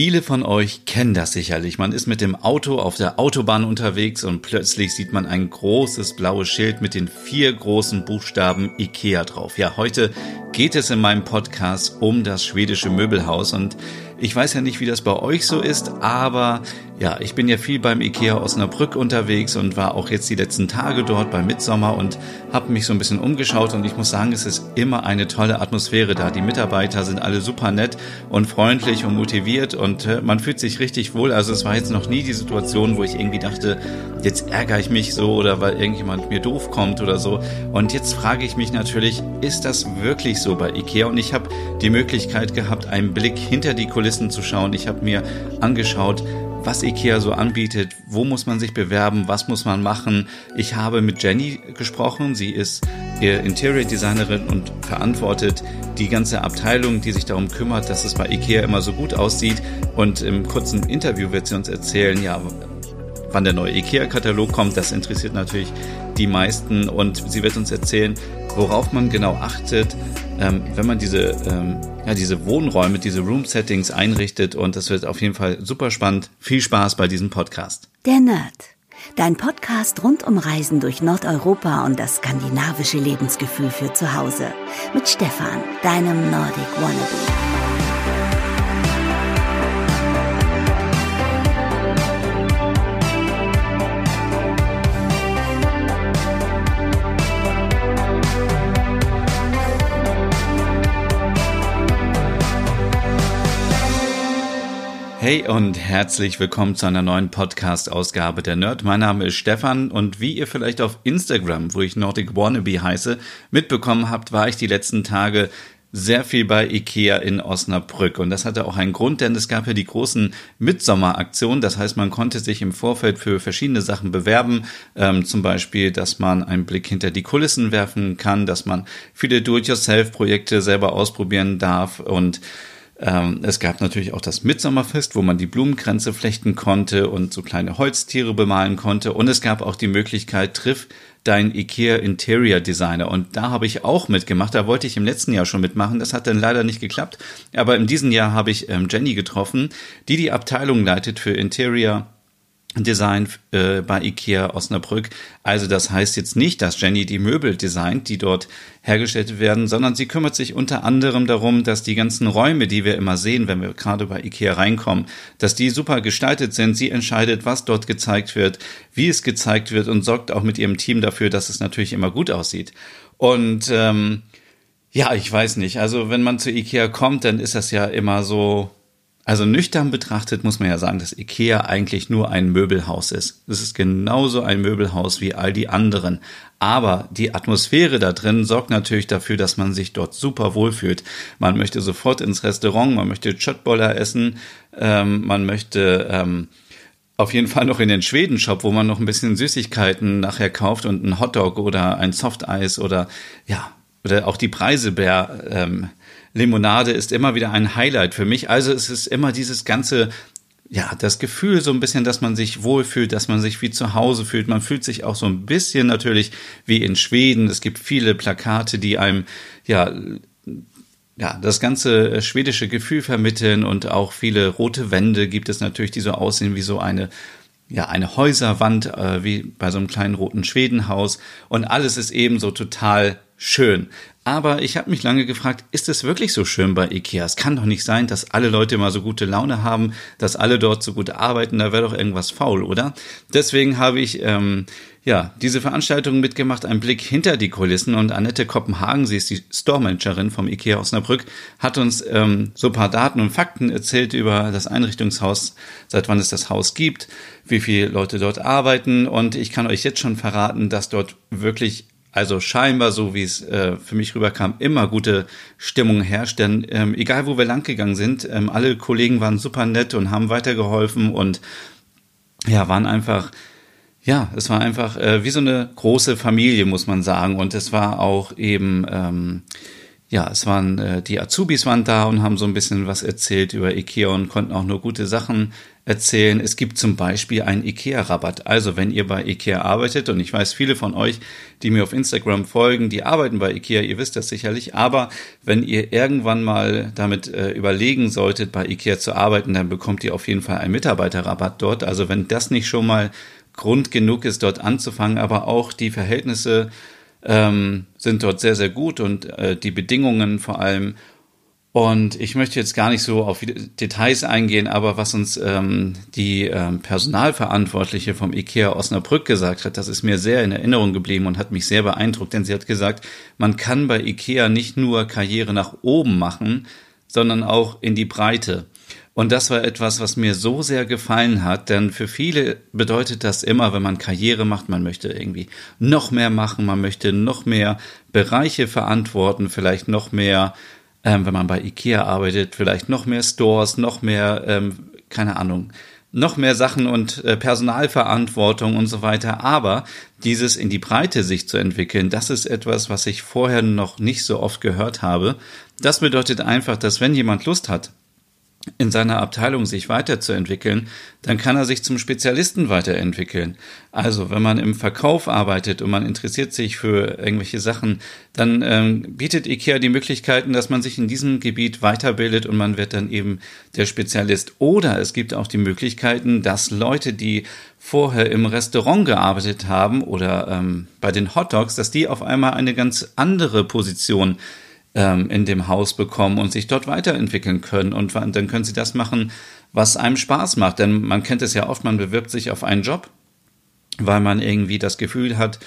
Viele von euch kennen das sicherlich. Man ist mit dem Auto auf der Autobahn unterwegs und plötzlich sieht man ein großes blaues Schild mit den vier großen Buchstaben IKEA drauf. Ja, heute geht es in meinem Podcast um das schwedische Möbelhaus und ich weiß ja nicht, wie das bei euch so ist, aber ja, ich bin ja viel beim IKEA Osnabrück unterwegs und war auch jetzt die letzten Tage dort beim Mitsommer und habe mich so ein bisschen umgeschaut und ich muss sagen, es ist immer eine tolle Atmosphäre da. Die Mitarbeiter sind alle super nett und freundlich und motiviert und äh, man fühlt sich richtig wohl. Also es war jetzt noch nie die Situation, wo ich irgendwie dachte, jetzt ärgere ich mich so oder weil irgendjemand mir doof kommt oder so. Und jetzt frage ich mich natürlich, ist das wirklich so bei IKEA? Und ich habe die Möglichkeit gehabt, einen Blick hinter die Kulissen zu schauen. Ich habe mir angeschaut, was IKEA so anbietet, wo muss man sich bewerben, was muss man machen. Ich habe mit Jenny gesprochen, sie ist Interior Designerin und verantwortet die ganze Abteilung, die sich darum kümmert, dass es bei IKEA immer so gut aussieht. Und im kurzen Interview wird sie uns erzählen, ja, wann der neue IKEA-Katalog kommt. Das interessiert natürlich die meisten und sie wird uns erzählen, worauf man genau achtet, ähm, wenn man diese, ähm, ja, diese Wohnräume, diese Room-Settings einrichtet. Und das wird auf jeden Fall super spannend. Viel Spaß bei diesem Podcast. Der Nerd. Dein Podcast rund um Reisen durch Nordeuropa und das skandinavische Lebensgefühl für zu Hause. Mit Stefan, deinem Nordic Wannabe. Hey und herzlich willkommen zu einer neuen Podcast-Ausgabe der Nerd. Mein Name ist Stefan und wie ihr vielleicht auf Instagram, wo ich Nordic Wannabe heiße, mitbekommen habt, war ich die letzten Tage sehr viel bei Ikea in Osnabrück. Und das hatte auch einen Grund, denn es gab ja die großen Mitsommeraktionen. Das heißt, man konnte sich im Vorfeld für verschiedene Sachen bewerben. Ähm, zum Beispiel, dass man einen Blick hinter die Kulissen werfen kann, dass man viele Do-it-yourself-Projekte selber ausprobieren darf und ähm, es gab natürlich auch das Mitsommerfest, wo man die Blumenkränze flechten konnte und so kleine Holztiere bemalen konnte. Und es gab auch die Möglichkeit, triff dein IKEA Interior Designer. Und da habe ich auch mitgemacht. Da wollte ich im letzten Jahr schon mitmachen. Das hat dann leider nicht geklappt. Aber in diesem Jahr habe ich ähm, Jenny getroffen, die die Abteilung leitet für Interior Design äh, bei IKEA Osnabrück. Also das heißt jetzt nicht, dass Jenny die Möbel designt, die dort hergestellt werden, sondern sie kümmert sich unter anderem darum, dass die ganzen Räume, die wir immer sehen, wenn wir gerade bei IKEA reinkommen, dass die super gestaltet sind. Sie entscheidet, was dort gezeigt wird, wie es gezeigt wird und sorgt auch mit ihrem Team dafür, dass es natürlich immer gut aussieht. Und ähm, ja, ich weiß nicht. Also wenn man zu IKEA kommt, dann ist das ja immer so, also nüchtern betrachtet muss man ja sagen, dass IKEA eigentlich nur ein Möbelhaus ist. Es ist genauso ein Möbelhaus wie all die anderen. Aber die Atmosphäre da drin sorgt natürlich dafür, dass man sich dort super wohlfühlt. Man möchte sofort ins Restaurant, man möchte Chotboller essen, ähm, man möchte ähm, auf jeden Fall noch in den Schweden-Shop, wo man noch ein bisschen Süßigkeiten nachher kauft und ein Hotdog oder ein Softeis oder ja, oder auch die Preisebär. Ähm, Limonade ist immer wieder ein Highlight für mich. Also es ist immer dieses ganze ja, das Gefühl so ein bisschen, dass man sich wohlfühlt, dass man sich wie zu Hause fühlt. Man fühlt sich auch so ein bisschen natürlich wie in Schweden. Es gibt viele Plakate, die einem, ja, ja, das ganze schwedische Gefühl vermitteln und auch viele rote Wände gibt es natürlich, die so aussehen wie so eine, ja, eine Häuserwand, äh, wie bei so einem kleinen roten Schwedenhaus. Und alles ist eben so total schön. Aber ich habe mich lange gefragt, ist es wirklich so schön bei Ikea? Es kann doch nicht sein, dass alle Leute immer so gute Laune haben, dass alle dort so gut arbeiten. Da wäre doch irgendwas faul, oder? Deswegen habe ich ähm, ja diese Veranstaltung mitgemacht, einen Blick hinter die Kulissen. Und Annette Koppenhagen, sie ist die Store-Managerin vom Ikea Osnabrück, hat uns ähm, so paar Daten und Fakten erzählt über das Einrichtungshaus, seit wann es das Haus gibt, wie viele Leute dort arbeiten. Und ich kann euch jetzt schon verraten, dass dort wirklich also scheinbar, so wie es äh, für mich rüberkam, immer gute Stimmung herrscht. Denn ähm, egal, wo wir langgegangen sind, ähm, alle Kollegen waren super nett und haben weitergeholfen und ja, waren einfach, ja, es war einfach äh, wie so eine große Familie, muss man sagen. Und es war auch eben, ähm, ja, es waren äh, die Azubis waren da und haben so ein bisschen was erzählt über Ikea und konnten auch nur gute Sachen erzählen. Es gibt zum Beispiel einen Ikea-Rabatt. Also wenn ihr bei Ikea arbeitet und ich weiß, viele von euch, die mir auf Instagram folgen, die arbeiten bei Ikea, ihr wisst das sicherlich. Aber wenn ihr irgendwann mal damit äh, überlegen solltet, bei Ikea zu arbeiten, dann bekommt ihr auf jeden Fall einen Mitarbeiterrabatt dort. Also wenn das nicht schon mal Grund genug ist, dort anzufangen, aber auch die Verhältnisse ähm, sind dort sehr, sehr gut und äh, die Bedingungen vor allem. Und ich möchte jetzt gar nicht so auf Details eingehen, aber was uns ähm, die ähm, Personalverantwortliche vom IKEA Osnabrück gesagt hat, das ist mir sehr in Erinnerung geblieben und hat mich sehr beeindruckt, denn sie hat gesagt, man kann bei IKEA nicht nur Karriere nach oben machen, sondern auch in die Breite. Und das war etwas, was mir so sehr gefallen hat, denn für viele bedeutet das immer, wenn man Karriere macht, man möchte irgendwie noch mehr machen, man möchte noch mehr Bereiche verantworten, vielleicht noch mehr, ähm, wenn man bei IKEA arbeitet, vielleicht noch mehr Stores, noch mehr, ähm, keine Ahnung, noch mehr Sachen und äh, Personalverantwortung und so weiter. Aber dieses in die Breite sich zu entwickeln, das ist etwas, was ich vorher noch nicht so oft gehört habe. Das bedeutet einfach, dass wenn jemand Lust hat, in seiner Abteilung sich weiterzuentwickeln, dann kann er sich zum Spezialisten weiterentwickeln. Also wenn man im Verkauf arbeitet und man interessiert sich für irgendwelche Sachen, dann ähm, bietet IKEA die Möglichkeiten, dass man sich in diesem Gebiet weiterbildet und man wird dann eben der Spezialist. Oder es gibt auch die Möglichkeiten, dass Leute, die vorher im Restaurant gearbeitet haben oder ähm, bei den Hotdogs, dass die auf einmal eine ganz andere Position ähm, in dem Haus bekommen und sich dort weiterentwickeln können. Und dann können sie das machen, was einem Spaß macht. Denn man kennt es ja oft, man bewirbt sich auf einen Job, weil man irgendwie das Gefühl hat,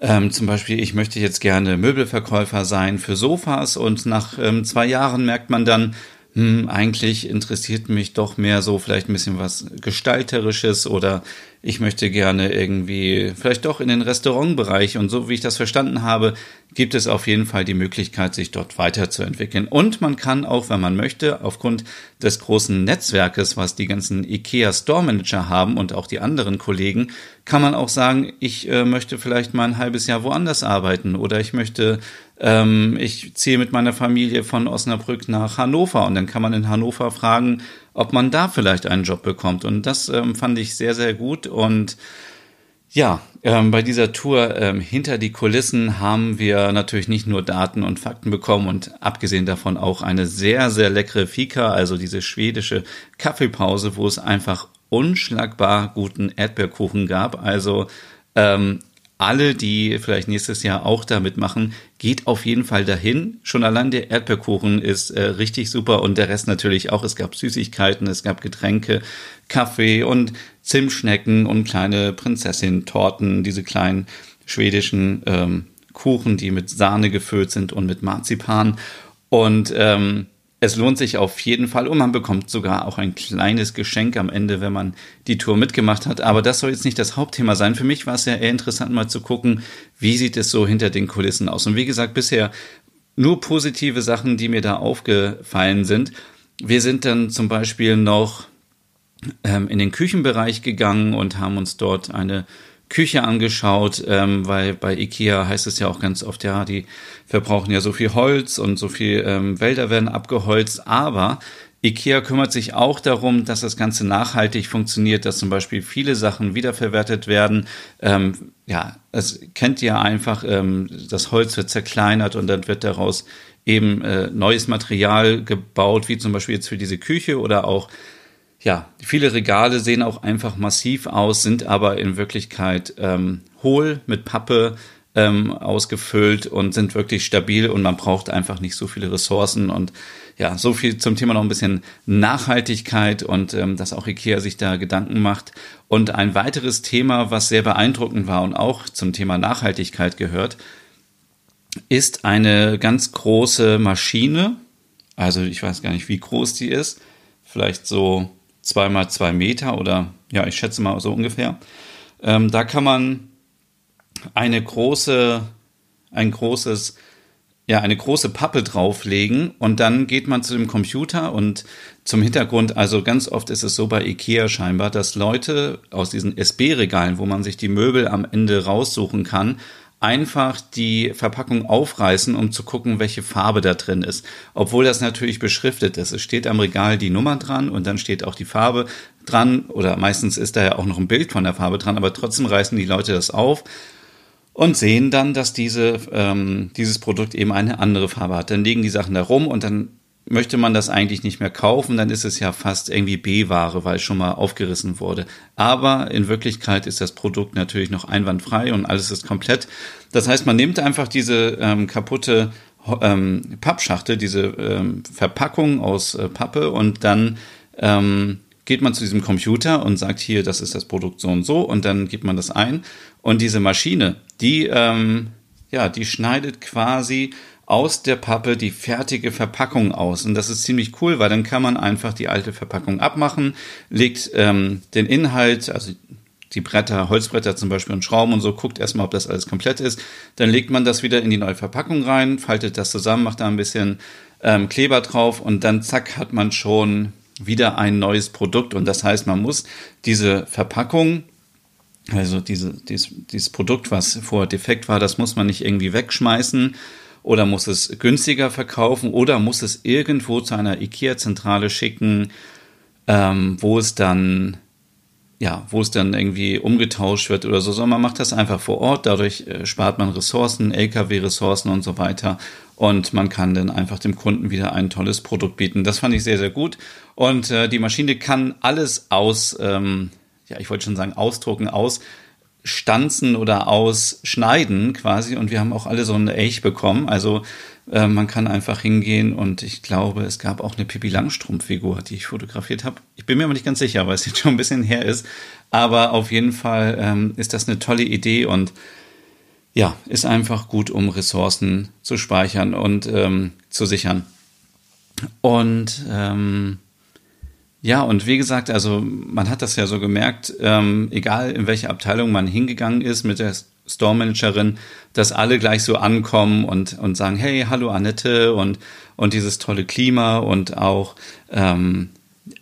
ähm, zum Beispiel, ich möchte jetzt gerne Möbelverkäufer sein für Sofas und nach ähm, zwei Jahren merkt man dann, hm, eigentlich interessiert mich doch mehr so vielleicht ein bisschen was Gestalterisches oder ich möchte gerne irgendwie vielleicht doch in den Restaurantbereich und so wie ich das verstanden habe, gibt es auf jeden Fall die Möglichkeit, sich dort weiterzuentwickeln. Und man kann auch, wenn man möchte, aufgrund des großen Netzwerkes, was die ganzen IKEA Store Manager haben und auch die anderen Kollegen, kann man auch sagen, ich äh, möchte vielleicht mal ein halbes Jahr woanders arbeiten oder ich möchte, ähm, ich ziehe mit meiner Familie von Osnabrück nach Hannover und dann kann man in Hannover fragen, ob man da vielleicht einen Job bekommt. Und das ähm, fand ich sehr, sehr gut. Und ja, ähm, bei dieser Tour ähm, hinter die Kulissen haben wir natürlich nicht nur Daten und Fakten bekommen und abgesehen davon auch eine sehr, sehr leckere Fika, also diese schwedische Kaffeepause, wo es einfach unschlagbar guten Erdbeerkuchen gab. Also ähm, alle, die vielleicht nächstes Jahr auch da mitmachen, geht auf jeden Fall dahin. Schon allein der Erdbeerkuchen ist äh, richtig super und der Rest natürlich auch. Es gab Süßigkeiten, es gab Getränke, Kaffee und Zimtschnecken und kleine Prinzessin-Torten, diese kleinen schwedischen ähm, Kuchen, die mit Sahne gefüllt sind und mit Marzipan. Und ähm, es lohnt sich auf jeden Fall und man bekommt sogar auch ein kleines Geschenk am Ende, wenn man die Tour mitgemacht hat. Aber das soll jetzt nicht das Hauptthema sein. Für mich war es ja eher interessant, mal zu gucken, wie sieht es so hinter den Kulissen aus. Und wie gesagt, bisher nur positive Sachen, die mir da aufgefallen sind. Wir sind dann zum Beispiel noch ähm, in den Küchenbereich gegangen und haben uns dort eine Küche angeschaut, ähm, weil bei Ikea heißt es ja auch ganz oft, ja, die verbrauchen ja so viel Holz und so viel ähm, Wälder werden abgeholzt, aber Ikea kümmert sich auch darum, dass das Ganze nachhaltig funktioniert, dass zum Beispiel viele Sachen wiederverwertet werden. Ähm, ja, es kennt ihr einfach, ähm, das Holz wird zerkleinert und dann wird daraus eben äh, neues Material gebaut, wie zum Beispiel jetzt für diese Küche oder auch ja, viele Regale sehen auch einfach massiv aus, sind aber in Wirklichkeit ähm, hohl mit Pappe ähm, ausgefüllt und sind wirklich stabil und man braucht einfach nicht so viele Ressourcen und ja, so viel zum Thema noch ein bisschen Nachhaltigkeit und ähm, dass auch IKEA sich da Gedanken macht. Und ein weiteres Thema, was sehr beeindruckend war und auch zum Thema Nachhaltigkeit gehört, ist eine ganz große Maschine. Also ich weiß gar nicht, wie groß die ist. Vielleicht so zwei mal zwei Meter oder ja, ich schätze mal so ungefähr. Ähm, da kann man eine große, ein großes, ja, eine große Pappe drauflegen und dann geht man zu dem Computer und zum Hintergrund, also ganz oft ist es so bei IKEA scheinbar, dass Leute aus diesen SB-Regalen, wo man sich die Möbel am Ende raussuchen kann, einfach die Verpackung aufreißen, um zu gucken, welche Farbe da drin ist. Obwohl das natürlich beschriftet ist. Es steht am Regal die Nummer dran und dann steht auch die Farbe dran oder meistens ist da ja auch noch ein Bild von der Farbe dran, aber trotzdem reißen die Leute das auf und sehen dann, dass diese, ähm, dieses Produkt eben eine andere Farbe hat. Dann legen die Sachen da rum und dann möchte man das eigentlich nicht mehr kaufen, dann ist es ja fast irgendwie B-Ware, weil es schon mal aufgerissen wurde. Aber in Wirklichkeit ist das Produkt natürlich noch einwandfrei und alles ist komplett. Das heißt, man nimmt einfach diese ähm, kaputte ähm, Pappschachtel, diese ähm, Verpackung aus äh, Pappe und dann ähm, geht man zu diesem Computer und sagt hier, das ist das Produkt so und so und dann gibt man das ein und diese Maschine, die ähm, ja, die schneidet quasi aus der Pappe die fertige Verpackung aus. Und das ist ziemlich cool, weil dann kann man einfach die alte Verpackung abmachen, legt ähm, den Inhalt, also die Bretter, Holzbretter zum Beispiel und Schrauben und so, guckt erstmal, ob das alles komplett ist. Dann legt man das wieder in die neue Verpackung rein, faltet das zusammen, macht da ein bisschen ähm, Kleber drauf und dann zack hat man schon wieder ein neues Produkt. Und das heißt, man muss diese Verpackung also diese, dieses, dieses Produkt, was vorher defekt war, das muss man nicht irgendwie wegschmeißen, oder muss es günstiger verkaufen oder muss es irgendwo zu einer IKEA-Zentrale schicken, ähm, wo es dann ja, wo es dann irgendwie umgetauscht wird oder so, sondern man macht das einfach vor Ort. Dadurch äh, spart man Ressourcen, LKW-Ressourcen und so weiter. Und man kann dann einfach dem Kunden wieder ein tolles Produkt bieten. Das fand ich sehr, sehr gut. Und äh, die Maschine kann alles aus, ähm, ja, ich wollte schon sagen, ausdrucken, aus stanzen oder ausschneiden quasi und wir haben auch alle so eine Elch bekommen. Also äh, man kann einfach hingehen und ich glaube, es gab auch eine Pippi Langstrumpf-Figur, die ich fotografiert habe. Ich bin mir aber nicht ganz sicher, weil es jetzt schon ein bisschen her ist. Aber auf jeden Fall ähm, ist das eine tolle Idee und ja, ist einfach gut, um Ressourcen zu speichern und ähm, zu sichern. Und ähm, ja, und wie gesagt, also man hat das ja so gemerkt, ähm, egal in welche Abteilung man hingegangen ist mit der Store Managerin, dass alle gleich so ankommen und, und sagen, hey, hallo Annette und, und dieses tolle Klima und auch ähm,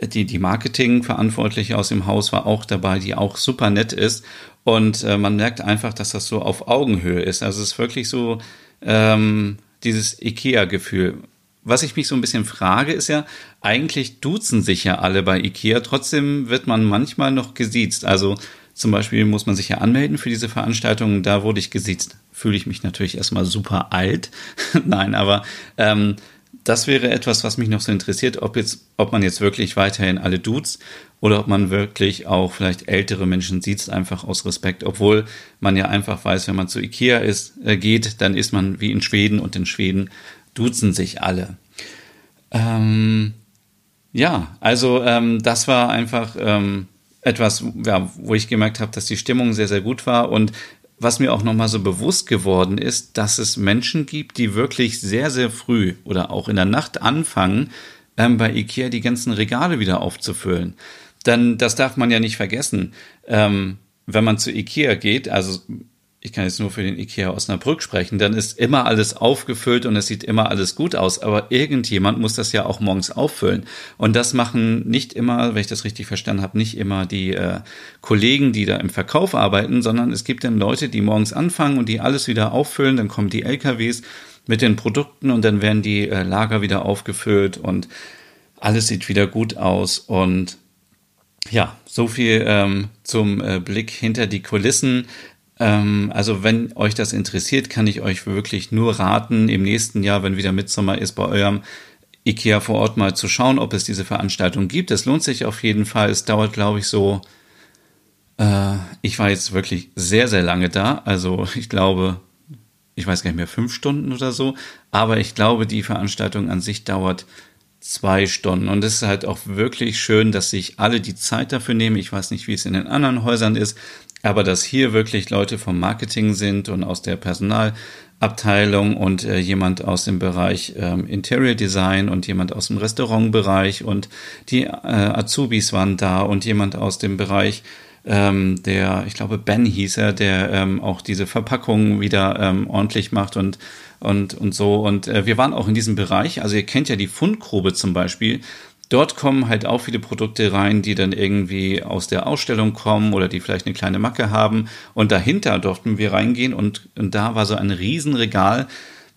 die, die Marketingverantwortliche aus dem Haus war auch dabei, die auch super nett ist. Und äh, man merkt einfach, dass das so auf Augenhöhe ist. Also es ist wirklich so ähm, dieses IKEA-Gefühl was ich mich so ein bisschen frage, ist ja, eigentlich duzen sich ja alle bei IKEA, trotzdem wird man manchmal noch gesiezt. Also zum Beispiel muss man sich ja anmelden für diese Veranstaltung, da wurde ich gesiezt. Fühle ich mich natürlich erstmal super alt. Nein, aber ähm, das wäre etwas, was mich noch so interessiert, ob jetzt, ob man jetzt wirklich weiterhin alle duzt oder ob man wirklich auch vielleicht ältere Menschen sieht, einfach aus Respekt, obwohl man ja einfach weiß, wenn man zu Ikea ist, äh, geht, dann ist man wie in Schweden und in Schweden duzen sich alle. Ähm, ja, also ähm, das war einfach ähm, etwas, ja, wo ich gemerkt habe, dass die Stimmung sehr, sehr gut war und was mir auch nochmal so bewusst geworden ist, dass es Menschen gibt, die wirklich sehr, sehr früh oder auch in der Nacht anfangen, ähm, bei Ikea die ganzen Regale wieder aufzufüllen. Denn das darf man ja nicht vergessen. Ähm, wenn man zu Ikea geht, also ich kann jetzt nur für den IKEA Osnabrück sprechen, dann ist immer alles aufgefüllt und es sieht immer alles gut aus. Aber irgendjemand muss das ja auch morgens auffüllen. Und das machen nicht immer, wenn ich das richtig verstanden habe, nicht immer die äh, Kollegen, die da im Verkauf arbeiten, sondern es gibt dann Leute, die morgens anfangen und die alles wieder auffüllen. Dann kommen die LKWs mit den Produkten und dann werden die äh, Lager wieder aufgefüllt und alles sieht wieder gut aus. Und ja, so viel ähm, zum äh, Blick hinter die Kulissen. Ähm, also wenn euch das interessiert, kann ich euch wirklich nur raten, im nächsten Jahr, wenn wieder Mitsommer ist, bei eurem IKEA vor Ort mal zu schauen, ob es diese Veranstaltung gibt. Es lohnt sich auf jeden Fall. Es dauert, glaube ich, so. Äh, ich war jetzt wirklich sehr, sehr lange da. Also ich glaube, ich weiß gar nicht mehr, fünf Stunden oder so. Aber ich glaube, die Veranstaltung an sich dauert zwei Stunden. Und es ist halt auch wirklich schön, dass sich alle die Zeit dafür nehmen. Ich weiß nicht, wie es in den anderen Häusern ist, aber dass hier wirklich Leute vom Marketing sind und aus der Personalabteilung und äh, jemand aus dem Bereich ähm, Interior Design und jemand aus dem Restaurantbereich und die äh, Azubis waren da und jemand aus dem Bereich ähm, der, ich glaube Ben hieß er, der ähm, auch diese Verpackungen wieder ähm, ordentlich macht und und und so und äh, wir waren auch in diesem Bereich. Also ihr kennt ja die Fundgrube zum Beispiel Dort kommen halt auch viele Produkte rein, die dann irgendwie aus der Ausstellung kommen oder die vielleicht eine kleine Macke haben. Und dahinter durften wir reingehen und, und da war so ein Riesenregal.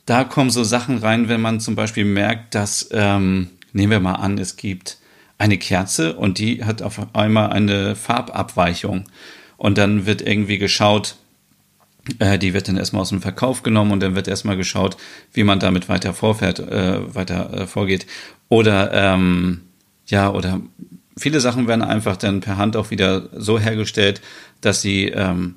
Da kommen so Sachen rein, wenn man zum Beispiel merkt, dass, ähm, nehmen wir mal an, es gibt eine Kerze und die hat auf einmal eine Farbabweichung. Und dann wird irgendwie geschaut, die wird dann erstmal aus dem Verkauf genommen und dann wird erstmal geschaut, wie man damit weiter vorfährt, äh, weiter äh, vorgeht. Oder ähm, ja, oder viele Sachen werden einfach dann per Hand auch wieder so hergestellt, dass sie ähm,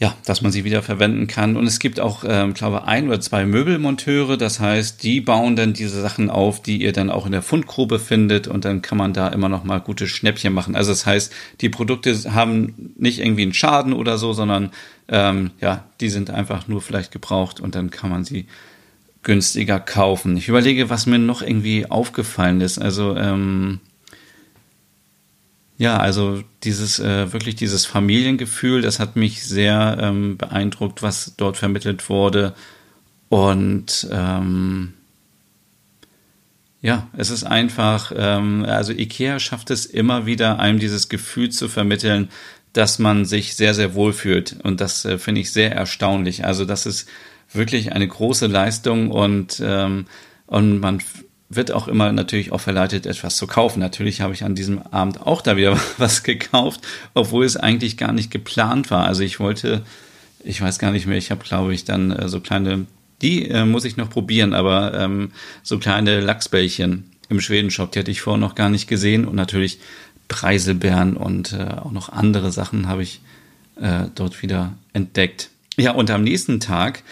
ja, dass man sie wieder verwenden kann. Und es gibt auch, ähm, glaube ein oder zwei Möbelmonteure. Das heißt, die bauen dann diese Sachen auf, die ihr dann auch in der Fundgrube findet. Und dann kann man da immer noch mal gute Schnäppchen machen. Also das heißt, die Produkte haben nicht irgendwie einen Schaden oder so, sondern ähm, ja, die sind einfach nur vielleicht gebraucht und dann kann man sie günstiger kaufen. Ich überlege, was mir noch irgendwie aufgefallen ist. Also ähm, ja, also dieses äh, wirklich dieses Familiengefühl, das hat mich sehr ähm, beeindruckt, was dort vermittelt wurde. Und ähm, ja, es ist einfach, ähm, also Ikea schafft es immer wieder, einem dieses Gefühl zu vermitteln, dass man sich sehr, sehr wohl fühlt. Und das äh, finde ich sehr erstaunlich. Also das ist wirklich eine große Leistung und, ähm, und man wird auch immer natürlich auch verleitet, etwas zu kaufen. Natürlich habe ich an diesem Abend auch da wieder was gekauft, obwohl es eigentlich gar nicht geplant war. Also ich wollte, ich weiß gar nicht mehr, ich habe, glaube ich, dann äh, so kleine, die äh, muss ich noch probieren, aber ähm, so kleine Lachsbällchen im Schwedenshop, die hatte ich vorher noch gar nicht gesehen und natürlich Preiselbeeren und äh, auch noch andere Sachen habe ich äh, dort wieder entdeckt. Ja, und am nächsten Tag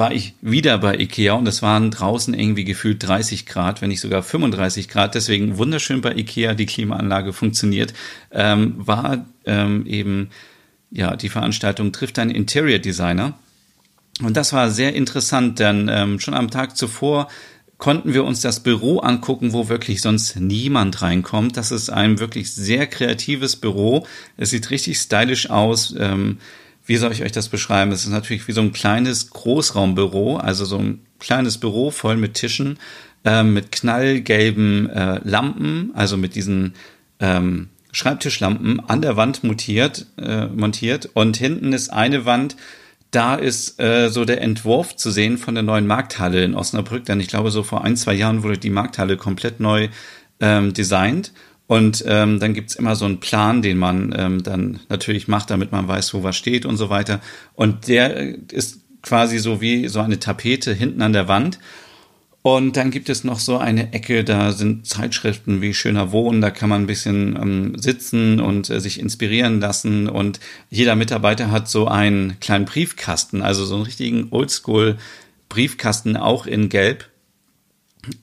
war ich wieder bei Ikea und es waren draußen irgendwie gefühlt 30 Grad, wenn nicht sogar 35 Grad. Deswegen wunderschön bei Ikea, die Klimaanlage funktioniert. Ähm, war ähm, eben ja die Veranstaltung trifft einen Interior Designer und das war sehr interessant, denn ähm, schon am Tag zuvor konnten wir uns das Büro angucken, wo wirklich sonst niemand reinkommt. Das ist ein wirklich sehr kreatives Büro. Es sieht richtig stylisch aus. Ähm, wie soll ich euch das beschreiben? Es ist natürlich wie so ein kleines Großraumbüro, also so ein kleines Büro voll mit Tischen, äh, mit knallgelben äh, Lampen, also mit diesen ähm, Schreibtischlampen an der Wand montiert, äh, montiert. Und hinten ist eine Wand, da ist äh, so der Entwurf zu sehen von der neuen Markthalle in Osnabrück, denn ich glaube, so vor ein, zwei Jahren wurde die Markthalle komplett neu ähm, designt. Und ähm, dann gibt's immer so einen Plan, den man ähm, dann natürlich macht, damit man weiß, wo was steht und so weiter. Und der äh, ist quasi so wie so eine Tapete hinten an der Wand. Und dann gibt es noch so eine Ecke, da sind Zeitschriften wie Schöner Wohnen, da kann man ein bisschen ähm, sitzen und äh, sich inspirieren lassen. Und jeder Mitarbeiter hat so einen kleinen Briefkasten, also so einen richtigen Oldschool-Briefkasten, auch in Gelb.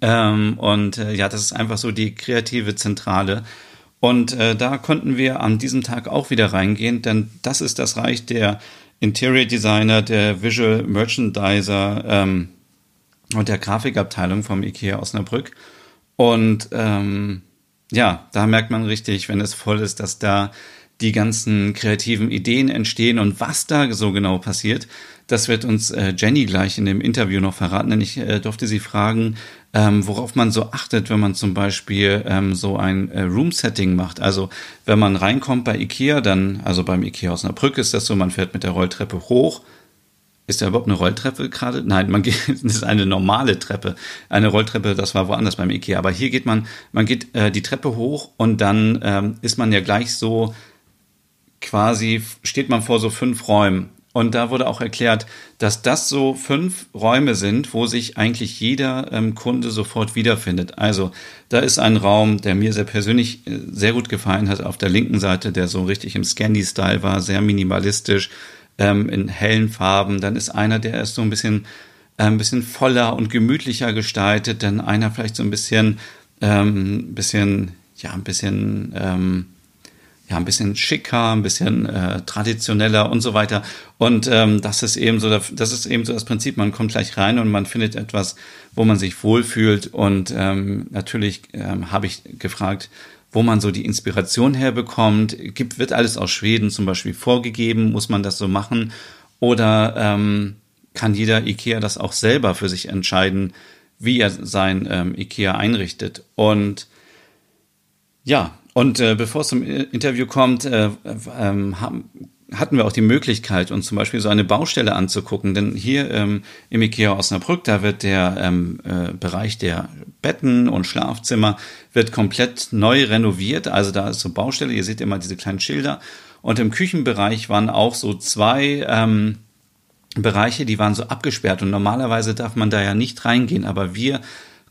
Ähm, und äh, ja, das ist einfach so die kreative Zentrale. Und äh, da konnten wir an diesem Tag auch wieder reingehen, denn das ist das Reich der Interior Designer, der Visual Merchandiser ähm, und der Grafikabteilung vom IKEA Osnabrück. Und ähm, ja, da merkt man richtig, wenn es voll ist, dass da die ganzen kreativen Ideen entstehen und was da so genau passiert, das wird uns äh, Jenny gleich in dem Interview noch verraten, denn ich äh, durfte sie fragen, ähm, worauf man so achtet, wenn man zum Beispiel ähm, so ein äh, Room-Setting macht. Also wenn man reinkommt bei Ikea, dann, also beim Ikea Osnabrück ist das so, man fährt mit der Rolltreppe hoch. Ist da überhaupt eine Rolltreppe gerade? Nein, man geht, das ist eine normale Treppe. Eine Rolltreppe, das war woanders beim Ikea. Aber hier geht man, man geht äh, die Treppe hoch und dann ähm, ist man ja gleich so quasi, steht man vor so fünf Räumen. Und da wurde auch erklärt, dass das so fünf Räume sind, wo sich eigentlich jeder ähm, Kunde sofort wiederfindet. Also da ist ein Raum, der mir sehr persönlich äh, sehr gut gefallen hat, auf der linken Seite, der so richtig im Scandi-Style war, sehr minimalistisch, ähm, in hellen Farben. Dann ist einer, der ist so ein bisschen, äh, ein bisschen voller und gemütlicher gestaltet. Dann einer vielleicht so ein bisschen, ähm, bisschen, ja, ein bisschen, ähm, ja, ein bisschen schicker, ein bisschen äh, traditioneller und so weiter. Und ähm, das ist eben so, das ist eben so das Prinzip. Man kommt gleich rein und man findet etwas, wo man sich wohlfühlt. Und ähm, natürlich ähm, habe ich gefragt, wo man so die Inspiration herbekommt. Gibt, wird alles aus Schweden zum Beispiel vorgegeben? Muss man das so machen? Oder ähm, kann jeder IKEA das auch selber für sich entscheiden, wie er sein ähm, IKEA einrichtet? Und Ja, und äh, bevor es zum Interview kommt, äh, ähm, haben, hatten wir auch die Möglichkeit, uns zum Beispiel so eine Baustelle anzugucken. Denn hier ähm, im IKEA Osnabrück, da wird der ähm, äh, Bereich der Betten und Schlafzimmer wird komplett neu renoviert. Also da ist so Baustelle, ihr seht immer diese kleinen Schilder. Und im Küchenbereich waren auch so zwei ähm, Bereiche, die waren so abgesperrt. Und normalerweise darf man da ja nicht reingehen. Aber wir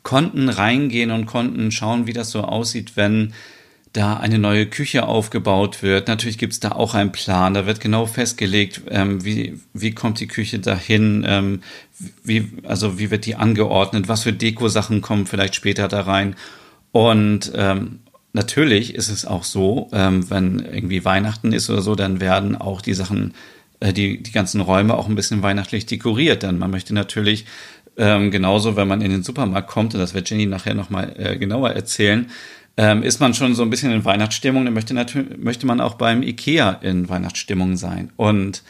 konnten reingehen und konnten schauen, wie das so aussieht, wenn da eine neue Küche aufgebaut wird. Natürlich gibt es da auch einen Plan. Da wird genau festgelegt, ähm, wie, wie kommt die Küche dahin, ähm, wie, also wie wird die angeordnet, was für Deko-Sachen kommen vielleicht später da rein. Und ähm, natürlich ist es auch so, ähm, wenn irgendwie Weihnachten ist oder so, dann werden auch die Sachen, äh, die, die ganzen Räume auch ein bisschen weihnachtlich dekoriert. Denn man möchte natürlich ähm, genauso, wenn man in den Supermarkt kommt, und das wird Jenny nachher nochmal äh, genauer erzählen, ähm, ist man schon so ein bisschen in Weihnachtsstimmung, dann möchte, natürlich, möchte man auch beim IKEA in Weihnachtsstimmung sein. Und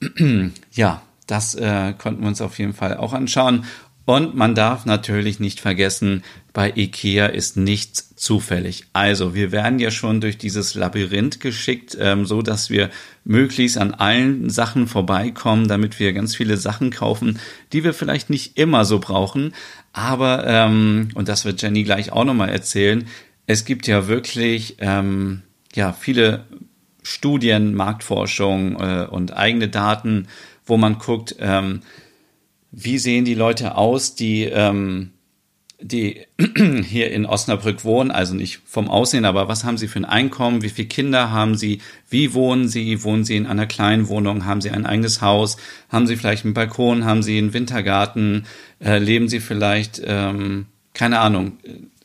ja, das äh, konnten wir uns auf jeden Fall auch anschauen. Und man darf natürlich nicht vergessen, bei IKEA ist nichts zufällig. Also wir werden ja schon durch dieses Labyrinth geschickt, ähm, so dass wir möglichst an allen Sachen vorbeikommen, damit wir ganz viele Sachen kaufen, die wir vielleicht nicht immer so brauchen. Aber, ähm, und das wird Jenny gleich auch nochmal erzählen, es gibt ja wirklich ähm, ja viele Studien, Marktforschung äh, und eigene Daten, wo man guckt, ähm, wie sehen die Leute aus, die ähm, die hier in Osnabrück wohnen, also nicht vom Aussehen, aber was haben sie für ein Einkommen, wie viele Kinder haben sie, wie wohnen sie, wohnen sie in einer kleinen Wohnung, haben sie ein eigenes Haus, haben sie vielleicht einen Balkon, haben sie einen Wintergarten, äh, leben sie vielleicht, ähm, keine Ahnung,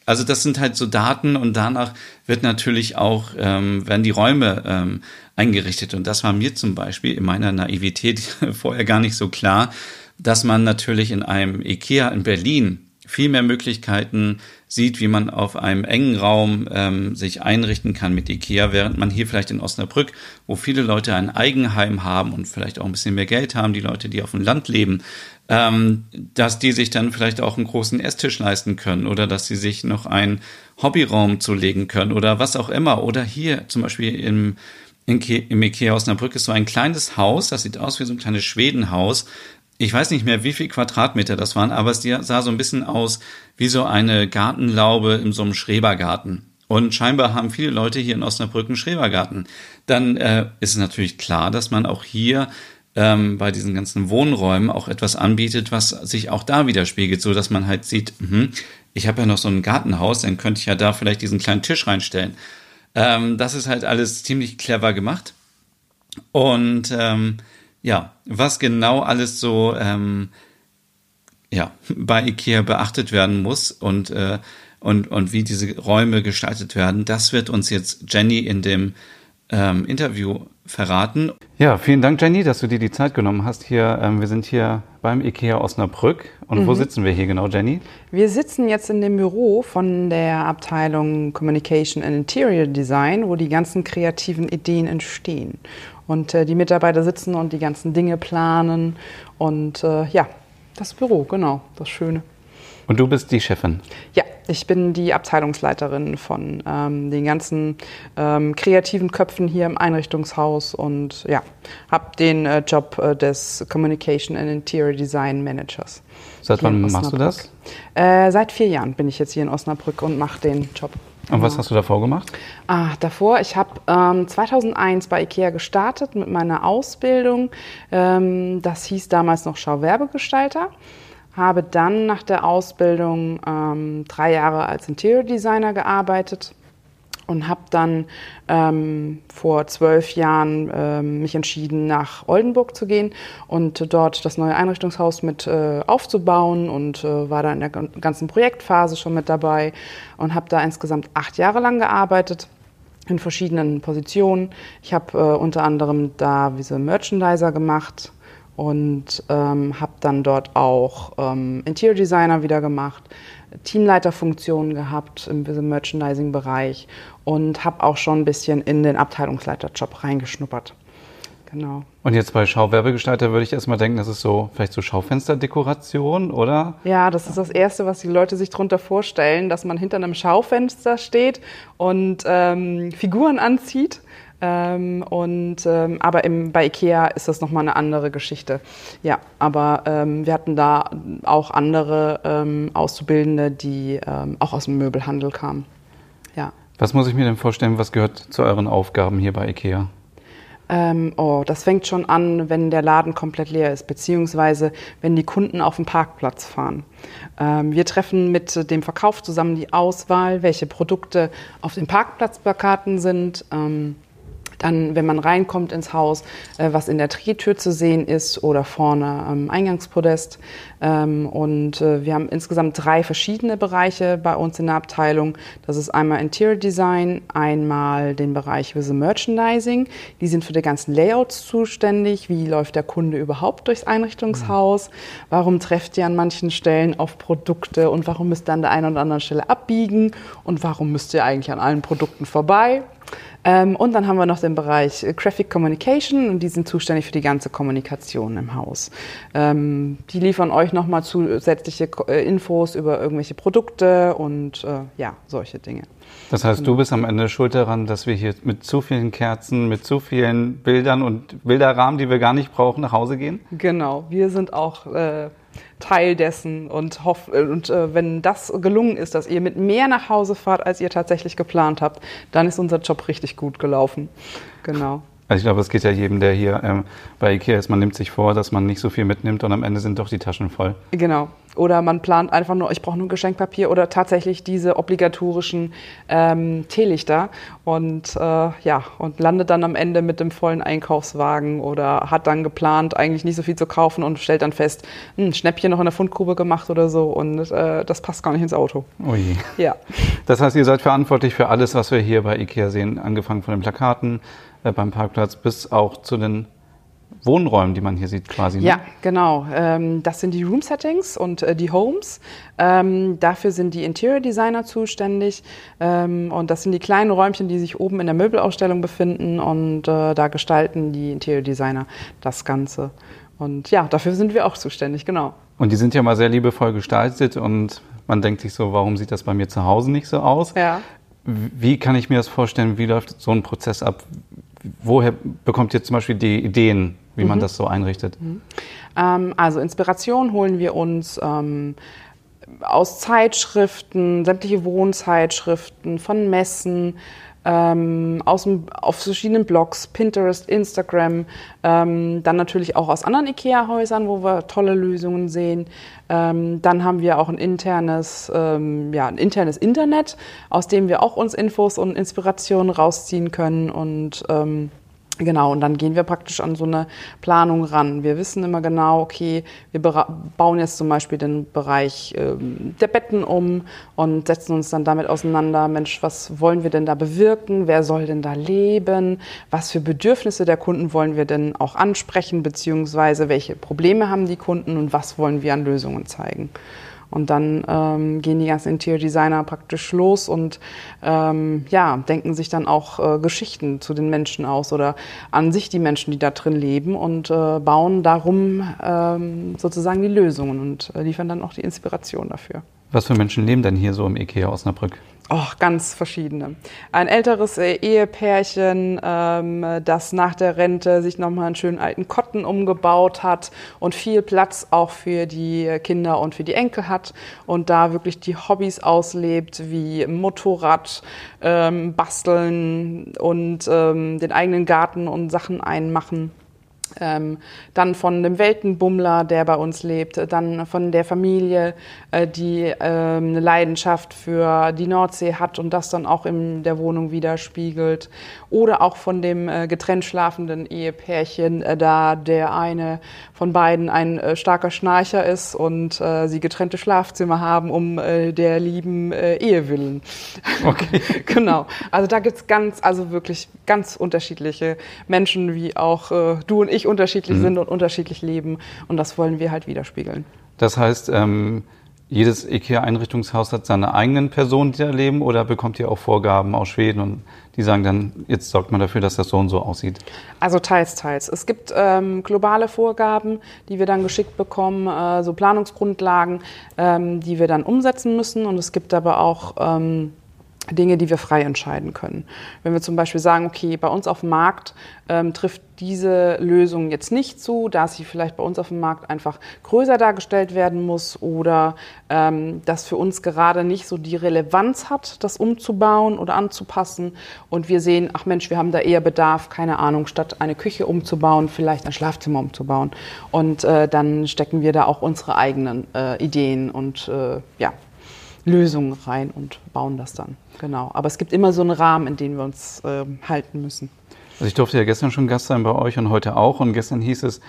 also das sind halt so Daten und danach wird natürlich auch, ähm, werden die Räume ähm, eingerichtet. Und das war mir zum Beispiel in meiner Naivität vorher gar nicht so klar, dass man natürlich in einem IKEA in Berlin viel mehr Möglichkeiten sieht, wie man auf einem engen Raum ähm, sich einrichten kann mit IKEA, während man hier vielleicht in Osnabrück, wo viele Leute ein Eigenheim haben und vielleicht auch ein bisschen mehr Geld haben, die Leute, die auf dem Land leben, ähm, dass die sich dann vielleicht auch einen großen Esstisch leisten können oder dass sie sich noch einen Hobbyraum zulegen können oder was auch immer. Oder hier zum Beispiel im, im Ikea Osnabrück ist so ein kleines Haus, das sieht aus wie so ein kleines Schwedenhaus. Ich weiß nicht mehr, wie viel Quadratmeter das waren, aber es sah so ein bisschen aus wie so eine Gartenlaube in so einem Schrebergarten. Und scheinbar haben viele Leute hier in Osnabrück einen Schrebergarten. Dann äh, ist es natürlich klar, dass man auch hier ähm, bei diesen ganzen Wohnräumen auch etwas anbietet, was sich auch da widerspiegelt, so dass man halt sieht, mh, ich habe ja noch so ein Gartenhaus, dann könnte ich ja da vielleicht diesen kleinen Tisch reinstellen. Ähm, das ist halt alles ziemlich clever gemacht. Und ähm, ja, was genau alles so ähm, ja, bei IKEA beachtet werden muss und, äh, und, und wie diese Räume gestaltet werden, das wird uns jetzt Jenny in dem ähm, Interview verraten. Ja, vielen Dank, Jenny, dass du dir die Zeit genommen hast. Hier, ähm, wir sind hier beim IKEA Osnabrück. Und mhm. wo sitzen wir hier genau, Jenny? Wir sitzen jetzt in dem Büro von der Abteilung Communication and Interior Design, wo die ganzen kreativen Ideen entstehen. Und äh, die Mitarbeiter sitzen und die ganzen Dinge planen. Und äh, ja, das Büro, genau, das Schöne. Und du bist die Chefin? Ja, ich bin die Abteilungsleiterin von ähm, den ganzen ähm, kreativen Köpfen hier im Einrichtungshaus und ja, habe den äh, Job äh, des Communication and Interior Design Managers. Seit wann machst du das? Äh, seit vier Jahren bin ich jetzt hier in Osnabrück und mache den Job. Und was hast du davor gemacht? Ah, davor, ich habe ähm, 2001 bei IKEA gestartet mit meiner Ausbildung. Ähm, das hieß damals noch Schauwerbegestalter habe dann nach der Ausbildung ähm, drei Jahre als Interior Designer gearbeitet und habe dann ähm, vor zwölf Jahren ähm, mich entschieden, nach Oldenburg zu gehen und dort das neue Einrichtungshaus mit äh, aufzubauen und äh, war da in der ganzen Projektphase schon mit dabei und habe da insgesamt acht Jahre lang gearbeitet in verschiedenen Positionen. Ich habe äh, unter anderem da diese Merchandiser gemacht, und ähm, habe dann dort auch ähm, Interior Designer wieder gemacht, Teamleiterfunktionen gehabt im Merchandising-Bereich und habe auch schon ein bisschen in den Abteilungsleiterjob reingeschnuppert. Genau. Und jetzt bei Schauwerbegestalter würde ich erstmal denken, das ist so vielleicht so Schaufensterdekoration, oder? Ja, das ist das Erste, was die Leute sich darunter vorstellen, dass man hinter einem Schaufenster steht und ähm, Figuren anzieht. Ähm, und, ähm, aber im, bei Ikea ist das nochmal eine andere Geschichte. Ja, aber ähm, wir hatten da auch andere ähm, Auszubildende, die ähm, auch aus dem Möbelhandel kamen. Ja. Was muss ich mir denn vorstellen, was gehört zu euren Aufgaben hier bei Ikea? Ähm, oh, das fängt schon an, wenn der Laden komplett leer ist, beziehungsweise wenn die Kunden auf dem Parkplatz fahren. Ähm, wir treffen mit dem Verkauf zusammen die Auswahl, welche Produkte auf den Parkplatzplakaten sind. Ähm, dann, wenn man reinkommt ins Haus, äh, was in der Drehtür zu sehen ist oder vorne am Eingangspodest. Ähm, und äh, wir haben insgesamt drei verschiedene Bereiche bei uns in der Abteilung. Das ist einmal Interior Design, einmal den Bereich Visual Merchandising. Die sind für die ganzen Layouts zuständig. Wie läuft der Kunde überhaupt durchs Einrichtungshaus? Warum trefft ihr an manchen Stellen auf Produkte und warum müsst ihr an der einen oder anderen Stelle abbiegen? Und warum müsst ihr eigentlich an allen Produkten vorbei? Ähm, und dann haben wir noch den Bereich Graphic Communication und die sind zuständig für die ganze Kommunikation im Haus. Ähm, die liefern euch nochmal zusätzliche äh, Infos über irgendwelche Produkte und äh, ja, solche Dinge. Das heißt, genau. du bist am Ende schuld daran, dass wir hier mit zu vielen Kerzen, mit zu vielen Bildern und Bilderrahmen, die wir gar nicht brauchen, nach Hause gehen? Genau, wir sind auch äh, Teil dessen und, hoff, und äh, wenn das gelungen ist, dass ihr mit mehr nach Hause fahrt, als ihr tatsächlich geplant habt, dann ist unser Job richtig gut gelaufen. Genau. Also ich glaube, es geht ja jedem, der hier ähm, bei Ikea ist, man nimmt sich vor, dass man nicht so viel mitnimmt und am Ende sind doch die Taschen voll. Genau. Oder man plant einfach nur, ich brauche nur Geschenkpapier oder tatsächlich diese obligatorischen ähm, Teelichter und äh, ja, und landet dann am Ende mit dem vollen Einkaufswagen oder hat dann geplant, eigentlich nicht so viel zu kaufen und stellt dann fest, ein hm, Schnäppchen noch in der Fundgrube gemacht oder so und äh, das passt gar nicht ins Auto. Ui. Ja. Das heißt, ihr seid verantwortlich für alles, was wir hier bei Ikea sehen, angefangen von den Plakaten, äh, beim Parkplatz bis auch zu den Wohnräumen, die man hier sieht quasi. Ne? Ja, genau. Ähm, das sind die Room Settings und äh, die Homes. Ähm, dafür sind die Interior Designer zuständig. Ähm, und das sind die kleinen Räumchen, die sich oben in der Möbelausstellung befinden. Und äh, da gestalten die Interior Designer das Ganze. Und ja, dafür sind wir auch zuständig, genau. Und die sind ja mal sehr liebevoll gestaltet und man denkt sich so, warum sieht das bei mir zu Hause nicht so aus? Ja. Wie kann ich mir das vorstellen? Wie läuft so ein Prozess ab? woher bekommt ihr zum Beispiel die Ideen, wie mhm. man das so einrichtet? Mhm. Ähm, also Inspiration holen wir uns ähm, aus Zeitschriften, sämtliche Wohnzeitschriften, von Messen, ähm, aus dem, auf verschiedenen Blogs, Pinterest, Instagram, ähm, dann natürlich auch aus anderen IKEA-Häusern, wo wir tolle Lösungen sehen. Ähm, dann haben wir auch ein internes, ähm, ja, ein internes Internet, aus dem wir auch uns Infos und Inspirationen rausziehen können und ähm, Genau, und dann gehen wir praktisch an so eine Planung ran. Wir wissen immer genau, okay, wir bauen jetzt zum Beispiel den Bereich ähm, der Betten um und setzen uns dann damit auseinander, Mensch, was wollen wir denn da bewirken? Wer soll denn da leben? Was für Bedürfnisse der Kunden wollen wir denn auch ansprechen, beziehungsweise welche Probleme haben die Kunden und was wollen wir an Lösungen zeigen? Und dann ähm, gehen die ganzen Interior Designer praktisch los und ähm, ja, denken sich dann auch äh, Geschichten zu den Menschen aus oder an sich die Menschen, die da drin leben und äh, bauen darum ähm, sozusagen die Lösungen und äh, liefern dann auch die Inspiration dafür. Was für Menschen leben denn hier so im IKEA Osnabrück? Oh, ganz verschiedene. Ein älteres äh, Ehepärchen, ähm, das nach der Rente sich nochmal einen schönen alten Kotten umgebaut hat und viel Platz auch für die Kinder und für die Enkel hat und da wirklich die Hobbys auslebt, wie Motorrad, ähm, Basteln und ähm, den eigenen Garten und Sachen einmachen. Ähm, dann von dem Weltenbummler, der bei uns lebt, dann von der Familie, äh, die äh, eine Leidenschaft für die Nordsee hat und das dann auch in der Wohnung widerspiegelt. Oder auch von dem äh, getrennt schlafenden Ehepärchen, äh, da der eine von beiden ein äh, starker Schnarcher ist und äh, sie getrennte Schlafzimmer haben, um der lieben Ehe willen. Okay. genau. Also da gibt's ganz, also wirklich ganz unterschiedliche Menschen, wie auch du und ich unterschiedlich mhm. sind und unterschiedlich leben. Und das wollen wir halt widerspiegeln. Das heißt, ähm, jedes IKEA-Einrichtungshaus hat seine eigenen Personen, die da leben, oder bekommt ihr auch Vorgaben aus Schweden und die sagen dann, jetzt sorgt man dafür, dass das so und so aussieht? Also teils, teils. Es gibt ähm, globale Vorgaben, die wir dann geschickt bekommen, äh, so Planungsgrundlagen, ähm, die wir dann umsetzen müssen. Und es gibt aber auch ähm, Dinge, die wir frei entscheiden können. Wenn wir zum Beispiel sagen, okay, bei uns auf dem Markt ähm, trifft diese Lösung jetzt nicht zu, da sie vielleicht bei uns auf dem Markt einfach größer dargestellt werden muss oder ähm, das für uns gerade nicht so die Relevanz hat, das umzubauen oder anzupassen. Und wir sehen, ach Mensch, wir haben da eher Bedarf, keine Ahnung, statt eine Küche umzubauen, vielleicht ein Schlafzimmer umzubauen. Und äh, dann stecken wir da auch unsere eigenen äh, Ideen und äh, ja, Lösungen rein und bauen das dann. Genau. Aber es gibt immer so einen Rahmen, in dem wir uns äh, halten müssen. Also ich durfte ja gestern schon Gast sein bei euch und heute auch. Und gestern hieß es,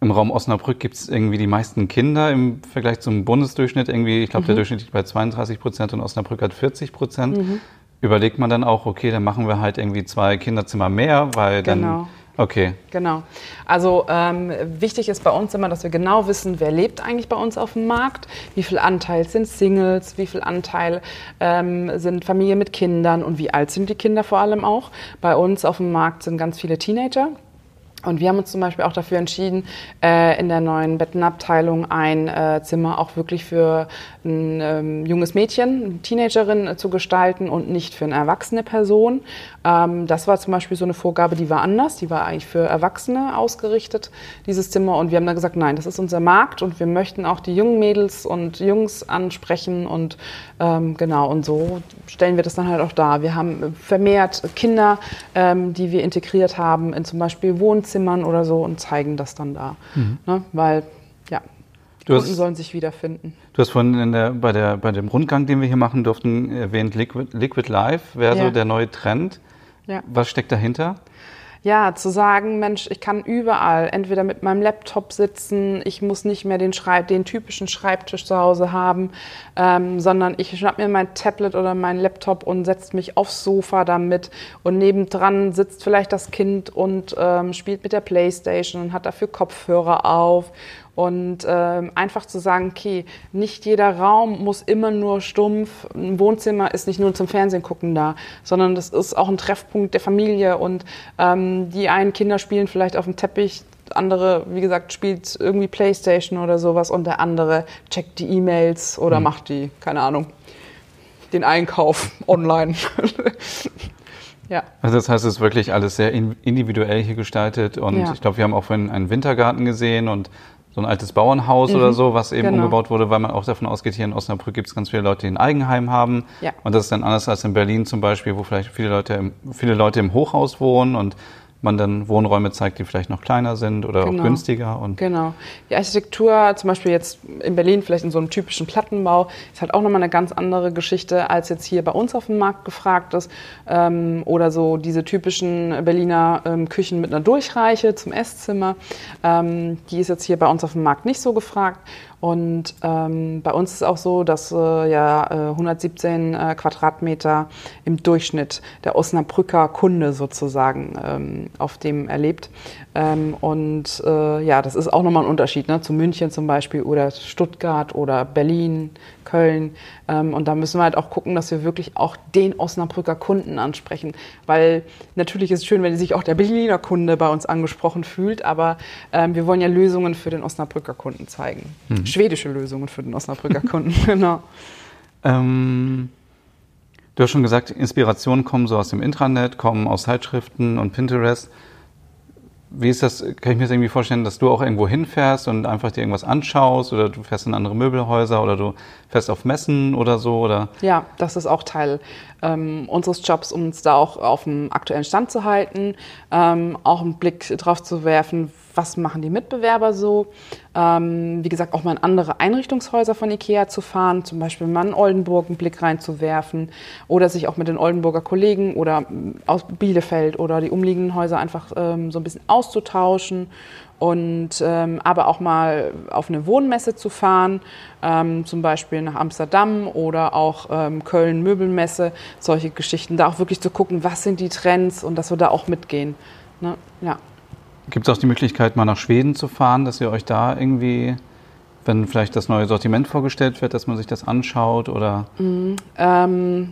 im Raum Osnabrück gibt es irgendwie die meisten Kinder im Vergleich zum Bundesdurchschnitt. Irgendwie, ich glaube, mhm. der Durchschnitt liegt bei 32 Prozent und Osnabrück hat 40 Prozent. Mhm. Überlegt man dann auch, okay, dann machen wir halt irgendwie zwei Kinderzimmer mehr, weil dann genau. Okay. Genau. Also ähm, wichtig ist bei uns immer, dass wir genau wissen, wer lebt eigentlich bei uns auf dem Markt, wie viel Anteil sind Singles, wie viel Anteil ähm, sind Familien mit Kindern und wie alt sind die Kinder vor allem auch. Bei uns auf dem Markt sind ganz viele Teenager. Und wir haben uns zum Beispiel auch dafür entschieden, äh, in der neuen Bettenabteilung ein äh, Zimmer auch wirklich für ein ähm, junges Mädchen, eine Teenagerin äh, zu gestalten und nicht für eine erwachsene Person. Ähm, das war zum Beispiel so eine Vorgabe, die war anders, die war eigentlich für Erwachsene ausgerichtet, dieses Zimmer. Und wir haben dann gesagt, nein, das ist unser Markt und wir möchten auch die jungen Mädels und Jungs ansprechen und ähm, genau, und so stellen wir das dann halt auch dar. Wir haben vermehrt Kinder, ähm, die wir integriert haben in zum Beispiel Wohnzimmern oder so und zeigen das dann da. Mhm. Ne? Weil, ja, die Kunden sollen sich wiederfinden. Du hast vorhin der, bei, der, bei dem Rundgang, den wir hier machen durften, erwähnt, Liquid, Liquid Life wäre ja. so der neue Trend. Ja. Was steckt dahinter? ja, zu sagen, Mensch, ich kann überall entweder mit meinem Laptop sitzen, ich muss nicht mehr den, Schreib den typischen Schreibtisch zu Hause haben, ähm, sondern ich schnapp mir mein Tablet oder meinen Laptop und setze mich aufs Sofa damit und nebendran sitzt vielleicht das Kind und ähm, spielt mit der Playstation und hat dafür Kopfhörer auf und ähm, einfach zu sagen, okay, nicht jeder Raum muss immer nur stumpf, ein Wohnzimmer ist nicht nur zum Fernsehen gucken da, sondern das ist auch ein Treffpunkt der Familie und ähm, die einen Kinder spielen vielleicht auf dem Teppich, andere, wie gesagt, spielt irgendwie Playstation oder sowas und der andere checkt die E-Mails oder mhm. macht die, keine Ahnung, den Einkauf online. Ja. Also das heißt, es ist wirklich alles sehr individuell hier gestaltet und ja. ich glaube, wir haben auch vorhin einen Wintergarten gesehen und so ein altes Bauernhaus mhm. oder so, was eben genau. umgebaut wurde, weil man auch davon ausgeht, hier in Osnabrück gibt es ganz viele Leute, die ein Eigenheim haben. Ja. Und das ist dann anders als in Berlin zum Beispiel, wo vielleicht viele Leute im, viele Leute im Hochhaus wohnen und man dann Wohnräume zeigt, die vielleicht noch kleiner sind oder genau. auch günstiger. Und genau. Die Architektur, zum Beispiel jetzt in Berlin, vielleicht in so einem typischen Plattenbau, ist halt auch nochmal eine ganz andere Geschichte, als jetzt hier bei uns auf dem Markt gefragt ist. Ähm, oder so diese typischen Berliner ähm, Küchen mit einer Durchreiche zum Esszimmer. Ähm, die ist jetzt hier bei uns auf dem Markt nicht so gefragt. Und ähm, bei uns ist auch so, dass äh, ja äh, 117 äh, Quadratmeter im Durchschnitt der Osnabrücker Kunde sozusagen ähm, auf dem erlebt. Ähm, und äh, ja, das ist auch nochmal ein Unterschied ne, zu München zum Beispiel oder Stuttgart oder Berlin, Köln. Ähm, und da müssen wir halt auch gucken, dass wir wirklich auch den Osnabrücker Kunden ansprechen. Weil natürlich ist es schön, wenn sich auch der Berliner Kunde bei uns angesprochen fühlt, aber ähm, wir wollen ja Lösungen für den Osnabrücker Kunden zeigen. Mhm. Schwedische Lösungen für den Osnabrücker Kunden, genau. Ähm Du hast schon gesagt, Inspirationen kommen so aus dem Intranet, kommen aus Zeitschriften und Pinterest. Wie ist das? Kann ich mir das irgendwie vorstellen, dass du auch irgendwo hinfährst und einfach dir irgendwas anschaust oder du fährst in andere Möbelhäuser oder du fährst auf Messen oder so? Oder? Ja, das ist auch Teil ähm, unseres Jobs, um uns da auch auf dem aktuellen Stand zu halten, ähm, auch einen Blick drauf zu werfen, was machen die Mitbewerber so. Ähm, wie gesagt, auch mal in andere Einrichtungshäuser von IKEA zu fahren, zum Beispiel mal in Oldenburg einen Blick reinzuwerfen oder sich auch mit den Oldenburger Kollegen oder ähm, aus Bielefeld oder die umliegenden Häuser einfach ähm, so ein bisschen auszutauschen und ähm, aber auch mal auf eine Wohnmesse zu fahren, ähm, zum Beispiel nach Amsterdam oder auch ähm, Köln Möbelmesse, solche Geschichten, da auch wirklich zu gucken, was sind die Trends und dass wir da auch mitgehen. Ne? Ja. Gibt es auch die Möglichkeit, mal nach Schweden zu fahren, dass ihr euch da irgendwie wenn vielleicht das neue Sortiment vorgestellt wird, dass man sich das anschaut oder? Mhm, ähm,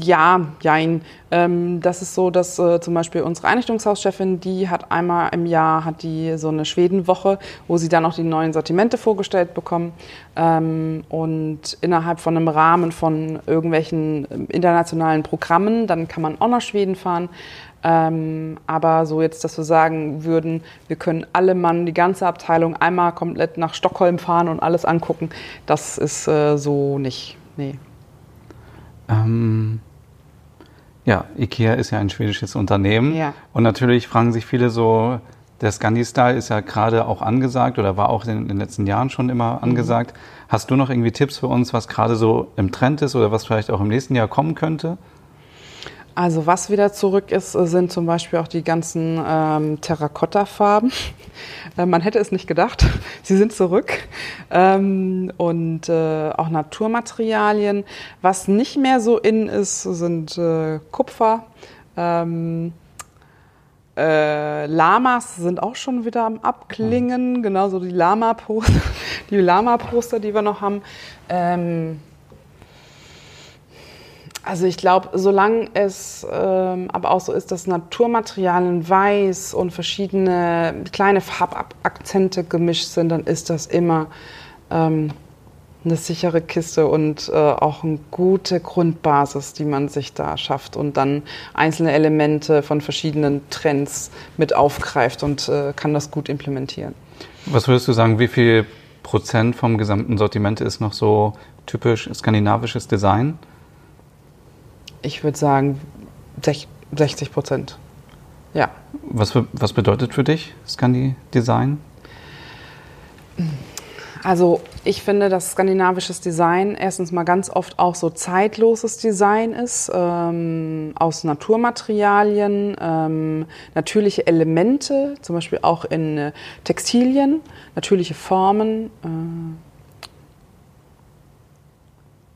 ja, jein. Ähm, das ist so, dass äh, zum Beispiel unsere Einrichtungshauschefin, die hat einmal im Jahr hat die so eine Schwedenwoche, wo sie dann auch die neuen Sortimente vorgestellt bekommen. Ähm, und innerhalb von einem Rahmen von irgendwelchen ähm, internationalen Programmen, dann kann man auch nach Schweden fahren. Ähm, aber so jetzt, dass wir sagen würden, wir können alle Mann, die ganze Abteilung einmal komplett nach Stockholm fahren und alles angucken, das ist äh, so nicht. Nee. Ähm, ja, IKEA ist ja ein schwedisches Unternehmen. Ja. Und natürlich fragen sich viele so, der Scandi-Style ist ja gerade auch angesagt oder war auch in den letzten Jahren schon immer mhm. angesagt. Mhm. Hast du noch irgendwie Tipps für uns, was gerade so im Trend ist oder was vielleicht auch im nächsten Jahr kommen könnte? Also was wieder zurück ist, sind zum Beispiel auch die ganzen ähm, Terrakotta-Farben. Äh, man hätte es nicht gedacht, sie sind zurück. Ähm, und äh, auch Naturmaterialien. Was nicht mehr so in ist, sind äh, Kupfer. Ähm, äh, Lamas sind auch schon wieder am Abklingen, mhm. genauso die Lama-Poster, die Lama-Poster, die wir noch haben. Ähm, also ich glaube, solange es ähm, aber auch so ist, dass Naturmaterialien weiß und verschiedene kleine Farbakzente gemischt sind, dann ist das immer ähm, eine sichere Kiste und äh, auch eine gute Grundbasis, die man sich da schafft und dann einzelne Elemente von verschiedenen Trends mit aufgreift und äh, kann das gut implementieren. Was würdest du sagen, wie viel Prozent vom gesamten Sortiment ist noch so typisch skandinavisches Design? Ich würde sagen 60 Prozent. Ja. Was, was bedeutet für dich Scandi-Design? Also ich finde, dass skandinavisches Design erstens mal ganz oft auch so zeitloses Design ist, ähm, aus Naturmaterialien, ähm, natürliche Elemente, zum Beispiel auch in äh, Textilien, natürliche Formen. Äh,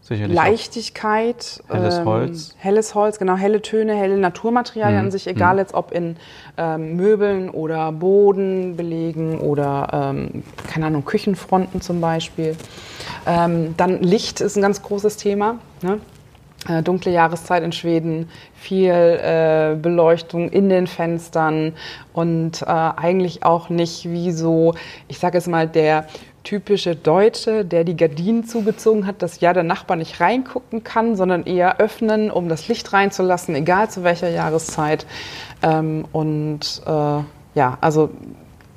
Sicherlich Leichtigkeit, helles ähm, Holz. helles Holz, genau, helle Töne, helle Naturmaterialien mhm. an sich, egal mhm. jetzt ob in ähm, Möbeln oder Bodenbelegen oder, ähm, keine Ahnung, Küchenfronten zum Beispiel. Ähm, dann Licht ist ein ganz großes Thema. Ne? Äh, dunkle Jahreszeit in Schweden, viel äh, Beleuchtung in den Fenstern und äh, eigentlich auch nicht wie so, ich sage es mal, der typische Deutsche, der die Gardinen zugezogen hat, dass ja der Nachbar nicht reingucken kann, sondern eher öffnen, um das Licht reinzulassen, egal zu welcher Jahreszeit. Ähm, und äh, ja, also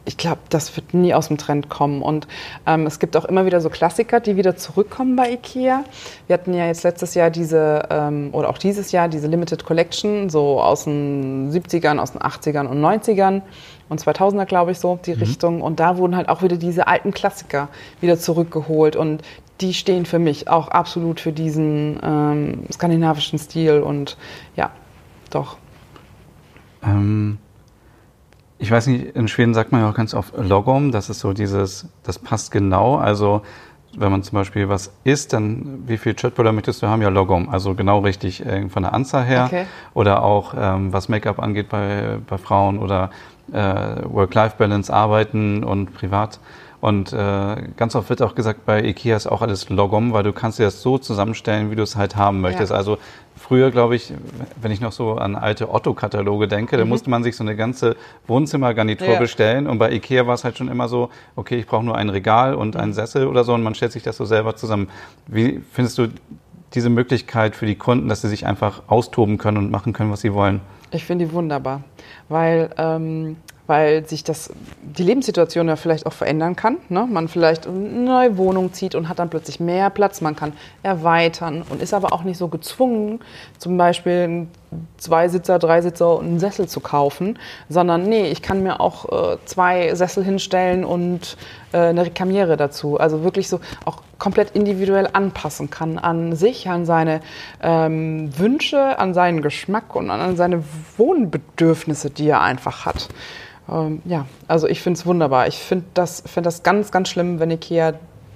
ich glaube, das wird nie aus dem Trend kommen. Und ähm, es gibt auch immer wieder so Klassiker, die wieder zurückkommen bei IKEA. Wir hatten ja jetzt letztes Jahr diese, ähm, oder auch dieses Jahr, diese Limited Collection, so aus den 70ern, aus den 80ern und 90ern und 2000er, glaube ich, so die mhm. Richtung. Und da wurden halt auch wieder diese alten Klassiker wieder zurückgeholt. Und die stehen für mich auch absolut für diesen ähm, skandinavischen Stil. Und ja, doch. Ähm, ich weiß nicht, in Schweden sagt man ja auch ganz oft Logom. Das ist so dieses, das passt genau. Also wenn man zum Beispiel was isst, dann wie viel Chatbutter möchtest du haben? Ja, Logom, also genau richtig äh, von der Anzahl her. Okay. Oder auch ähm, was Make-up angeht bei, bei Frauen oder Work-Life-Balance arbeiten und privat. Und äh, ganz oft wird auch gesagt, bei IKEA ist auch alles Logom, weil du kannst dir das so zusammenstellen, wie du es halt haben möchtest. Ja. Also früher, glaube ich, wenn ich noch so an alte Otto-Kataloge denke, mhm. da musste man sich so eine ganze Wohnzimmergarnitur ja. bestellen. Und bei IKEA war es halt schon immer so, okay, ich brauche nur ein Regal und einen Sessel oder so und man stellt sich das so selber zusammen. Wie findest du diese Möglichkeit für die Kunden, dass sie sich einfach austoben können und machen können, was sie wollen? Ich finde die wunderbar, weil, ähm, weil sich das, die Lebenssituation ja vielleicht auch verändern kann. Ne? Man vielleicht eine neue Wohnung zieht und hat dann plötzlich mehr Platz. Man kann erweitern und ist aber auch nicht so gezwungen, zum Beispiel einen Zweisitzer, Dreisitzer und einen Sessel zu kaufen, sondern nee, ich kann mir auch äh, zwei Sessel hinstellen und äh, eine Rekamiere dazu. Also wirklich so auch komplett individuell anpassen kann an sich, an seine ähm, Wünsche, an seinen Geschmack und an seine Wohnbedürfnisse, die er einfach hat. Ähm, ja, also ich finde es wunderbar. Ich finde das, find das ganz, ganz schlimm, wenn Ikea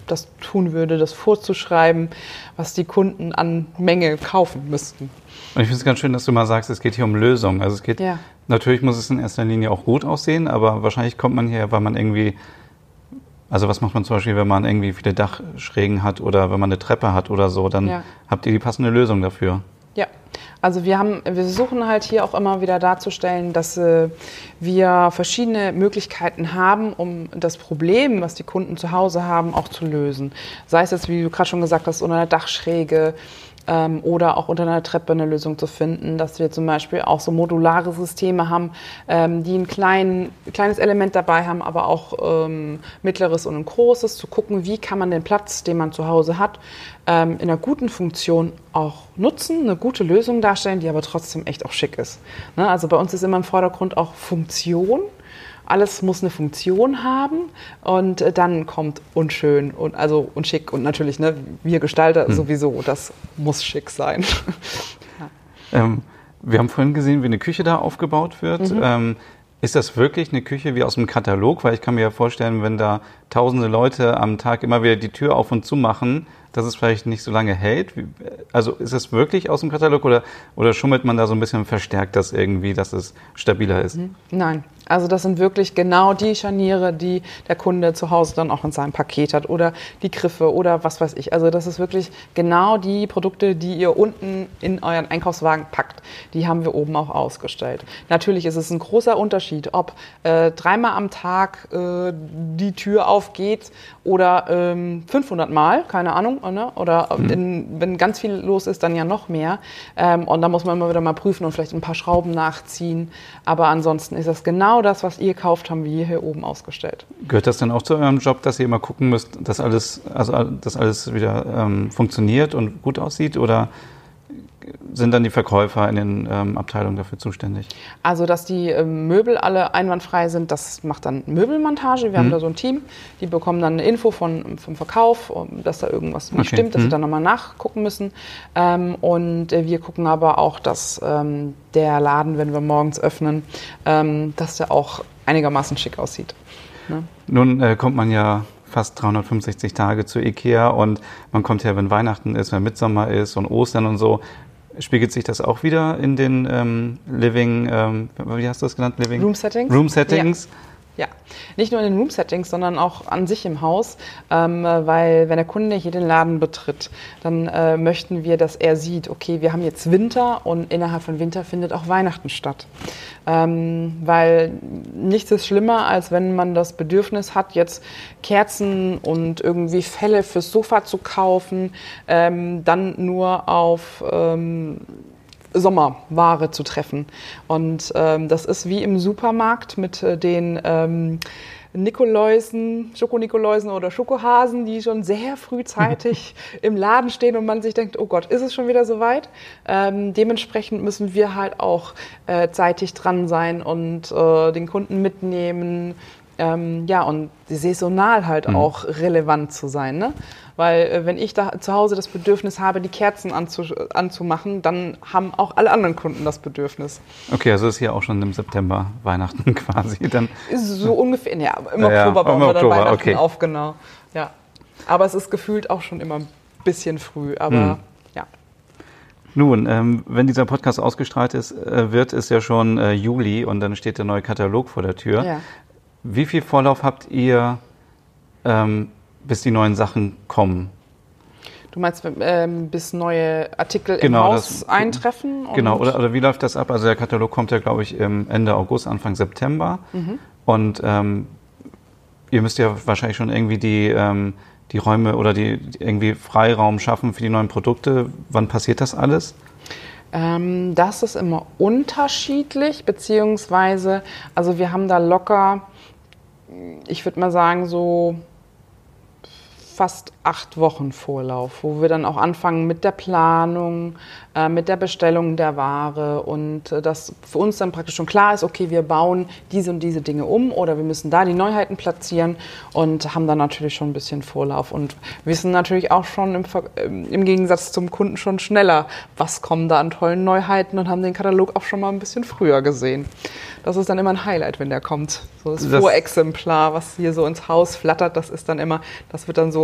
das tun würde, das vorzuschreiben, was die Kunden an Menge kaufen müssten. Und ich finde es ganz schön, dass du mal sagst, es geht hier um Lösungen. Also es geht, ja. natürlich muss es in erster Linie auch gut aussehen, aber wahrscheinlich kommt man hier, weil man irgendwie Also was macht man zum Beispiel, wenn man irgendwie viele Dachschrägen hat oder wenn man eine Treppe hat oder so, dann ja. habt ihr die passende Lösung dafür. Ja, also wir haben, wir versuchen halt hier auch immer wieder darzustellen, dass äh, wir verschiedene Möglichkeiten haben, um das Problem, was die Kunden zu Hause haben, auch zu lösen. Sei es jetzt, wie du gerade schon gesagt hast, unter einer Dachschräge, ähm, oder auch unter einer Treppe eine Lösung zu finden, dass wir zum Beispiel auch so modulare Systeme haben, ähm, die ein klein, kleines Element dabei haben, aber auch ähm, mittleres und ein großes, zu gucken, wie kann man den Platz, den man zu Hause hat, ähm, in einer guten Funktion auch nutzen, eine gute Lösung darstellen, die aber trotzdem echt auch schick ist. Ne? Also bei uns ist immer im Vordergrund auch Funktion alles muss eine Funktion haben und äh, dann kommt unschön und also unschick und natürlich ne, wir Gestalter hm. sowieso, das muss schick sein. ja. ähm, wir haben vorhin gesehen, wie eine Küche da aufgebaut wird. Mhm. Ähm, ist das wirklich eine Küche wie aus dem Katalog? Weil ich kann mir ja vorstellen, wenn da tausende Leute am Tag immer wieder die Tür auf und zu machen, dass es vielleicht nicht so lange hält. Also ist es wirklich aus dem Katalog oder, oder schummelt man da so ein bisschen verstärkt das irgendwie, dass es stabiler ist? Mhm. Nein, also das sind wirklich genau die Scharniere, die der Kunde zu Hause dann auch in seinem Paket hat oder die Griffe oder was weiß ich. Also das ist wirklich genau die Produkte, die ihr unten in euren Einkaufswagen packt. Die haben wir oben auch ausgestellt. Natürlich ist es ein großer Unterschied, ob äh, dreimal am Tag äh, die Tür aufgeht oder ähm, 500 Mal, keine Ahnung, ne? oder mhm. in, wenn ganz viel los ist, dann ja noch mehr. Ähm, und da muss man immer wieder mal prüfen und vielleicht ein paar Schrauben nachziehen. Aber ansonsten ist das genau das, was ihr kauft, haben wir hier oben ausgestellt. Gehört das dann auch zu eurem Job, dass ihr immer gucken müsst, dass alles, also, dass alles wieder ähm, funktioniert und gut aussieht? Oder sind dann die Verkäufer in den ähm, Abteilungen dafür zuständig? Also, dass die ähm, Möbel alle einwandfrei sind, das macht dann Möbelmontage. Wir mhm. haben da so ein Team, die bekommen dann eine Info von, vom Verkauf, dass da irgendwas nicht okay. stimmt, dass mhm. sie dann nochmal nachgucken müssen. Ähm, und äh, wir gucken aber auch, dass ähm, der Laden, wenn wir morgens öffnen, ähm, dass der auch einigermaßen schick aussieht. Ne? Nun äh, kommt man ja fast 365 Tage zu Ikea und man kommt her, wenn Weihnachten ist, wenn Mitsommer ist und Ostern und so. Spiegelt sich das auch wieder in den ähm, Living, ähm, wie hast du das genannt? Living? Room Settings. Room Settings. Ja. Ja, nicht nur in den Room-Settings, sondern auch an sich im Haus, ähm, weil wenn der Kunde hier den Laden betritt, dann äh, möchten wir, dass er sieht, okay, wir haben jetzt Winter und innerhalb von Winter findet auch Weihnachten statt. Ähm, weil nichts ist schlimmer, als wenn man das Bedürfnis hat, jetzt Kerzen und irgendwie Felle fürs Sofa zu kaufen, ähm, dann nur auf ähm, Sommerware zu treffen. Und ähm, das ist wie im Supermarkt mit äh, den ähm, Nikoläusen, Schokonikoläusen oder Schokohasen, die schon sehr frühzeitig im Laden stehen und man sich denkt, oh Gott, ist es schon wieder soweit? Ähm, dementsprechend müssen wir halt auch äh, zeitig dran sein und äh, den Kunden mitnehmen. Ähm, ja, und saisonal halt mhm. auch relevant zu sein. Ne? Weil äh, wenn ich da zu Hause das Bedürfnis habe, die Kerzen anzu, anzumachen, dann haben auch alle anderen Kunden das Bedürfnis. Okay, also ist hier auch schon im September Weihnachten quasi dann. So ungefähr, ja, im Oktober ja, bauen wir dann Weihnachten okay. auf, genau. Ja. Aber es ist gefühlt auch schon immer ein bisschen früh, aber mhm. ja. Nun, ähm, wenn dieser Podcast ausgestrahlt ist, äh, wird es ja schon äh, Juli und dann steht der neue Katalog vor der Tür. Ja. Wie viel Vorlauf habt ihr ähm, bis die neuen Sachen kommen. Du meinst, ähm, bis neue Artikel genau, im Haus das, eintreffen? Genau, oder, oder wie läuft das ab? Also der Katalog kommt ja, glaube ich, Ende August, Anfang September. Mhm. Und ähm, ihr müsst ja wahrscheinlich schon irgendwie die, ähm, die Räume oder die, die, irgendwie Freiraum schaffen für die neuen Produkte. Wann passiert das alles? Ähm, das ist immer unterschiedlich, beziehungsweise, also wir haben da locker, ich würde mal sagen, so fast acht Wochen Vorlauf, wo wir dann auch anfangen mit der Planung, äh, mit der Bestellung der Ware und äh, dass für uns dann praktisch schon klar ist, okay, wir bauen diese und diese Dinge um oder wir müssen da die Neuheiten platzieren und haben dann natürlich schon ein bisschen Vorlauf und wissen natürlich auch schon im, ähm, im Gegensatz zum Kunden schon schneller, was kommen da an tollen Neuheiten und haben den Katalog auch schon mal ein bisschen früher gesehen. Das ist dann immer ein Highlight, wenn der kommt. So das, das Vorexemplar, was hier so ins Haus flattert, das ist dann immer, das wird dann so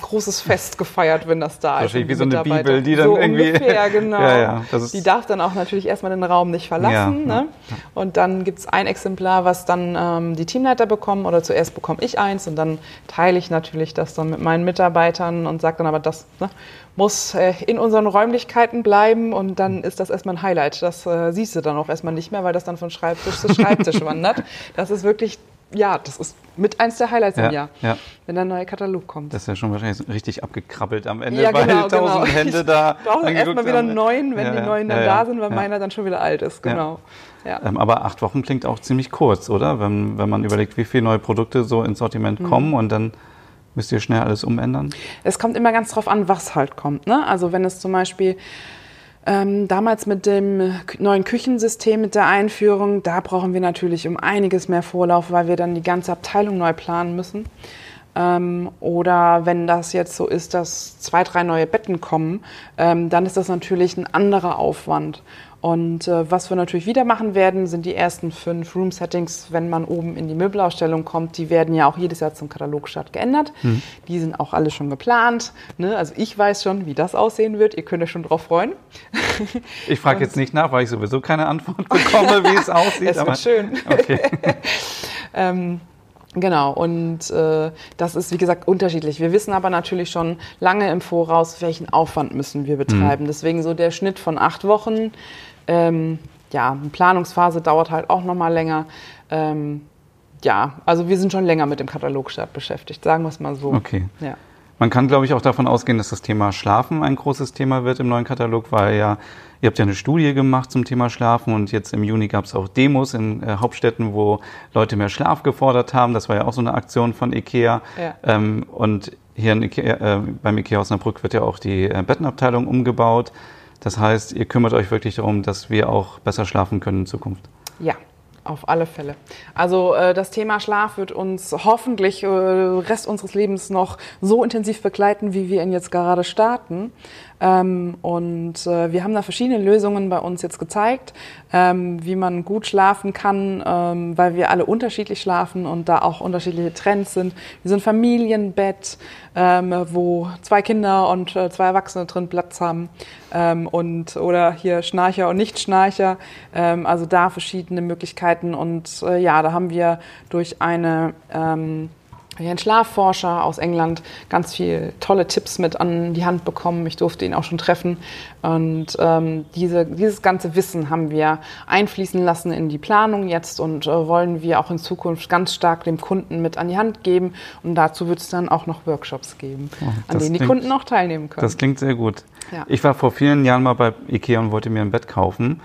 großes Fest gefeiert, wenn das da ist. Wahrscheinlich wie so eine Bibel, die dann so irgendwie. Ungefähr, genau. Ja, ja, die darf dann auch natürlich erstmal den Raum nicht verlassen. Ja, ne? Und dann gibt es ein Exemplar, was dann ähm, die Teamleiter bekommen oder zuerst bekomme ich eins und dann teile ich natürlich das dann mit meinen Mitarbeitern und sage dann aber, das ne, muss äh, in unseren Räumlichkeiten bleiben und dann ist das erstmal ein Highlight. Das äh, siehst du dann auch erstmal nicht mehr, weil das dann von Schreibtisch zu Schreibtisch wandert. Das ist wirklich ja, das ist mit eins der Highlights ja, im Jahr, ja. wenn der neue Katalog kommt. Das ist ja schon wahrscheinlich richtig abgekrabbelt am Ende, ja, weil genau, tausend genau. Hände da. Ich brauche erstmal wieder einen neuen, wenn die neuen dann da sind, weil meiner dann schon wieder alt ist. Genau. Ähm, aber acht Wochen klingt auch ziemlich kurz, oder? Wenn, wenn man überlegt, wie viele neue Produkte so ins Sortiment mhm. kommen und dann müsst ihr schnell alles umändern? Es kommt immer ganz drauf an, was halt kommt. Ne? Also wenn es zum Beispiel ähm, damals mit dem neuen Küchensystem, mit der Einführung, da brauchen wir natürlich um einiges mehr Vorlauf, weil wir dann die ganze Abteilung neu planen müssen. Ähm, oder wenn das jetzt so ist, dass zwei, drei neue Betten kommen, ähm, dann ist das natürlich ein anderer Aufwand. Und äh, was wir natürlich wieder machen werden, sind die ersten fünf Room-Settings, wenn man oben in die Möbelausstellung kommt. Die werden ja auch jedes Jahr zum Katalogstart geändert. Mhm. Die sind auch alle schon geplant. Ne? Also ich weiß schon, wie das aussehen wird. Ihr könnt euch schon drauf freuen. Ich frage jetzt nicht nach, weil ich sowieso keine Antwort bekomme, wie es aussieht. Es wird schön. Okay. ähm, Genau, und äh, das ist, wie gesagt, unterschiedlich. Wir wissen aber natürlich schon lange im Voraus, welchen Aufwand müssen wir betreiben. Mhm. Deswegen so der Schnitt von acht Wochen. Ähm, ja, eine Planungsphase dauert halt auch nochmal länger. Ähm, ja, also wir sind schon länger mit dem Katalogstart beschäftigt, sagen wir es mal so. Okay. Ja. Man kann, glaube ich, auch davon ausgehen, dass das Thema Schlafen ein großes Thema wird im neuen Katalog, weil ja, ihr habt ja eine Studie gemacht zum Thema Schlafen und jetzt im Juni gab es auch Demos in äh, Hauptstädten, wo Leute mehr Schlaf gefordert haben. Das war ja auch so eine Aktion von IKEA. Ja. Ähm, und hier Ikea, äh, beim IKEA Osnabrück wird ja auch die äh, Bettenabteilung umgebaut. Das heißt, ihr kümmert euch wirklich darum, dass wir auch besser schlafen können in Zukunft. Ja, auf alle Fälle. Also äh, das Thema Schlaf wird uns hoffentlich äh, Rest unseres Lebens noch so intensiv begleiten, wie wir ihn jetzt gerade starten. Ähm, und äh, wir haben da verschiedene Lösungen bei uns jetzt gezeigt, ähm, wie man gut schlafen kann, ähm, weil wir alle unterschiedlich schlafen und da auch unterschiedliche Trends sind. Wir sind Familienbett, wo zwei Kinder und äh, zwei Erwachsene drin Platz haben und oder hier Schnarcher und Nicht-Schnarcher. Also da verschiedene Möglichkeiten und äh, ja, da haben wir durch eine ein Schlafforscher aus England ganz viele tolle Tipps mit an die Hand bekommen. Ich durfte ihn auch schon treffen. Und ähm, diese, dieses ganze Wissen haben wir einfließen lassen in die Planung jetzt und äh, wollen wir auch in Zukunft ganz stark dem Kunden mit an die Hand geben. Und dazu wird es dann auch noch Workshops geben, oh, an denen die Kunden auch teilnehmen können. Das klingt sehr gut. Ja. Ich war vor vielen Jahren mal bei Ikea und wollte mir ein Bett kaufen.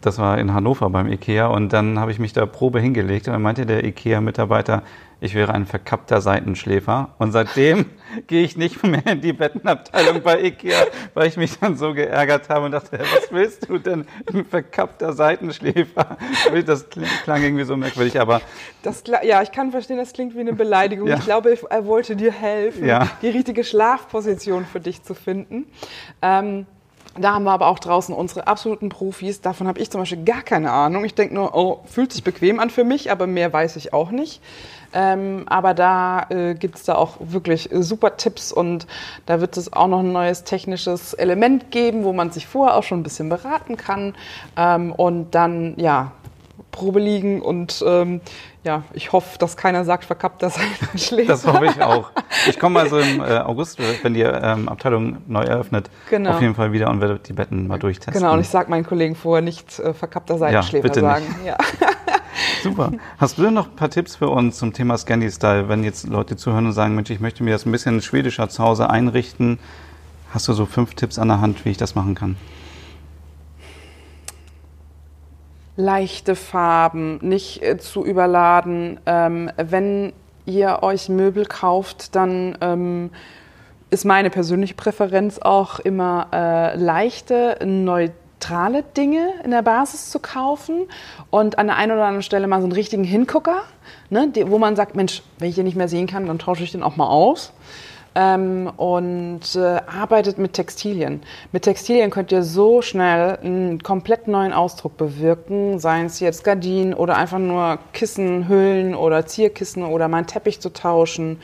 Das war in Hannover beim Ikea und dann habe ich mich da Probe hingelegt und dann meinte der Ikea-Mitarbeiter, ich wäre ein verkappter Seitenschläfer. Und seitdem gehe ich nicht mehr in die Bettenabteilung bei Ikea, weil ich mich dann so geärgert habe und dachte, was willst du denn, ein verkappter Seitenschläfer? Das klang irgendwie so merkwürdig, aber... Das, ja, ich kann verstehen, das klingt wie eine Beleidigung. Ja. Ich glaube, er wollte dir helfen, ja. die richtige Schlafposition für dich zu finden. Ähm, da haben wir aber auch draußen unsere absoluten Profis. Davon habe ich zum Beispiel gar keine Ahnung. Ich denke nur, oh, fühlt sich bequem an für mich, aber mehr weiß ich auch nicht. Ähm, aber da äh, gibt es da auch wirklich super Tipps und da wird es auch noch ein neues technisches Element geben, wo man sich vorher auch schon ein bisschen beraten kann ähm, und dann ja Probe liegen und ähm, ja, ich hoffe, dass keiner sagt, verkappt das schläft. Das hoffe ich auch. Ich komme also im äh, August, wenn die ähm, Abteilung neu eröffnet, genau. auf jeden Fall wieder und werde die Betten mal durchtesten. Genau, und ich sage meinen Kollegen vorher nicht äh, verkappter Seitenschläfer ja, sagen. Nicht. Ja. Super. Hast du denn noch ein paar Tipps für uns zum Thema Scandi-Style, wenn jetzt Leute zuhören und sagen, Mensch, ich möchte mir das ein bisschen schwedischer zu Hause einrichten? Hast du so fünf Tipps an der Hand, wie ich das machen kann? Leichte Farben, nicht äh, zu überladen. Ähm, wenn ihr euch Möbel kauft, dann ähm, ist meine persönliche Präferenz auch immer äh, leichte, neutrale Dinge in der Basis zu kaufen und an der einen oder anderen Stelle mal so einen richtigen Hingucker, ne, wo man sagt, Mensch, wenn ich den nicht mehr sehen kann, dann tausche ich den auch mal aus. Ähm, und äh, arbeitet mit Textilien. Mit Textilien könnt ihr so schnell einen komplett neuen Ausdruck bewirken, seien es jetzt Gardinen oder einfach nur Kissen, Hüllen oder Zierkissen oder mal einen Teppich zu tauschen,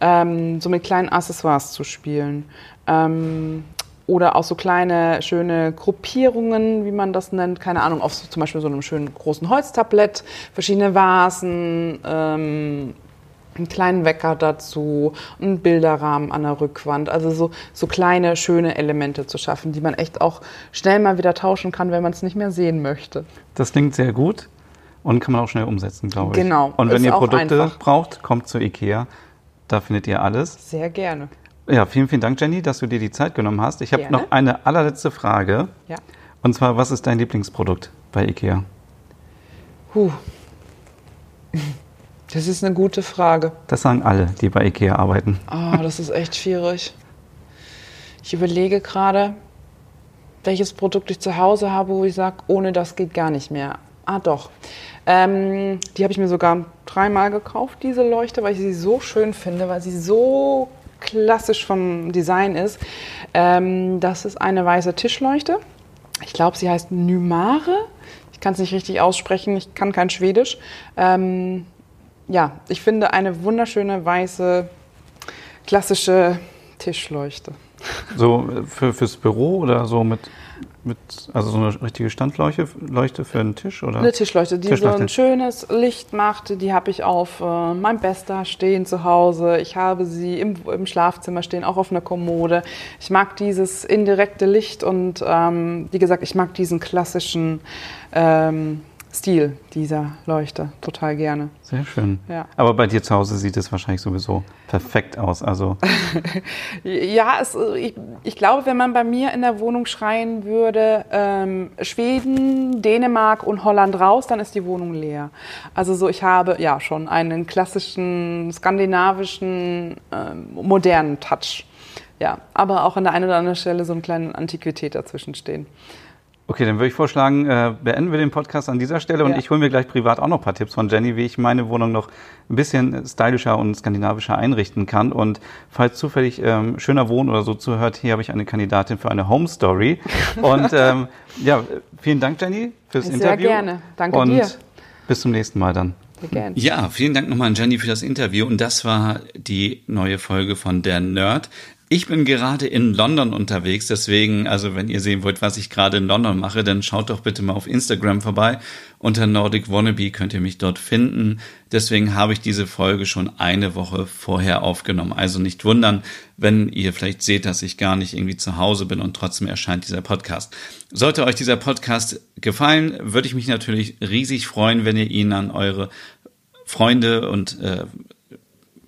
ähm, so mit kleinen Accessoires zu spielen. Ähm, oder auch so kleine, schöne Gruppierungen, wie man das nennt, keine Ahnung, auf so, zum Beispiel so einem schönen großen Holztablett, verschiedene Vasen, ähm, einen kleinen Wecker dazu, einen Bilderrahmen an der Rückwand. Also so, so kleine, schöne Elemente zu schaffen, die man echt auch schnell mal wieder tauschen kann, wenn man es nicht mehr sehen möchte. Das klingt sehr gut und kann man auch schnell umsetzen, glaube ich. Genau. Und wenn ihr Produkte einfach. braucht, kommt zu Ikea. Da findet ihr alles. Sehr gerne. Ja, vielen, vielen Dank, Jenny, dass du dir die Zeit genommen hast. Ich habe noch eine allerletzte Frage. Ja. Und zwar, was ist dein Lieblingsprodukt bei Ikea? Huh. Das ist eine gute Frage. Das sagen alle, die bei IKEA arbeiten. Oh, das ist echt schwierig. Ich überlege gerade, welches Produkt ich zu Hause habe, wo ich sage, ohne das geht gar nicht mehr. Ah, doch. Ähm, die habe ich mir sogar dreimal gekauft, diese Leuchte, weil ich sie so schön finde, weil sie so klassisch vom Design ist. Ähm, das ist eine weiße Tischleuchte. Ich glaube, sie heißt Nymare. Ich kann es nicht richtig aussprechen, ich kann kein Schwedisch. Ähm, ja, ich finde eine wunderschöne weiße klassische Tischleuchte. So äh, für, fürs Büro oder so mit, mit also so eine richtige Standleuchte Leuchte für einen Tisch oder? Eine Tischleuchte, die Tischleuchte. so ein schönes Licht macht. Die habe ich auf äh, meinem Bester stehen zu Hause. Ich habe sie im, im Schlafzimmer stehen, auch auf einer Kommode. Ich mag dieses indirekte Licht und ähm, wie gesagt, ich mag diesen klassischen ähm, Stil dieser Leuchte total gerne. Sehr schön. Ja. Aber bei dir zu Hause sieht es wahrscheinlich sowieso perfekt aus. Also ja, es, ich, ich, glaube, wenn man bei mir in der Wohnung schreien würde, ähm, Schweden, Dänemark und Holland raus, dann ist die Wohnung leer. Also so, ich habe ja schon einen klassischen skandinavischen ähm, modernen Touch. Ja, aber auch an der einen oder anderen Stelle so einen kleinen Antiquität dazwischen stehen. Okay, dann würde ich vorschlagen, äh, beenden wir den Podcast an dieser Stelle und ja. ich hole mir gleich privat auch noch ein paar Tipps von Jenny, wie ich meine Wohnung noch ein bisschen stylischer und skandinavischer einrichten kann. Und falls zufällig ähm, schöner Wohnen oder so zuhört, hier habe ich eine Kandidatin für eine Home Story. Und ähm, ja, vielen Dank, Jenny, fürs Sehr Interview. Sehr gerne. Danke und dir. Bis zum nächsten Mal dann. Ja, vielen Dank nochmal an Jenny für das Interview. Und das war die neue Folge von Der Nerd. Ich bin gerade in London unterwegs, deswegen, also wenn ihr sehen wollt, was ich gerade in London mache, dann schaut doch bitte mal auf Instagram vorbei. Unter Nordic Wannabe könnt ihr mich dort finden. Deswegen habe ich diese Folge schon eine Woche vorher aufgenommen. Also nicht wundern, wenn ihr vielleicht seht, dass ich gar nicht irgendwie zu Hause bin und trotzdem erscheint dieser Podcast. Sollte euch dieser Podcast gefallen, würde ich mich natürlich riesig freuen, wenn ihr ihn an eure Freunde und äh,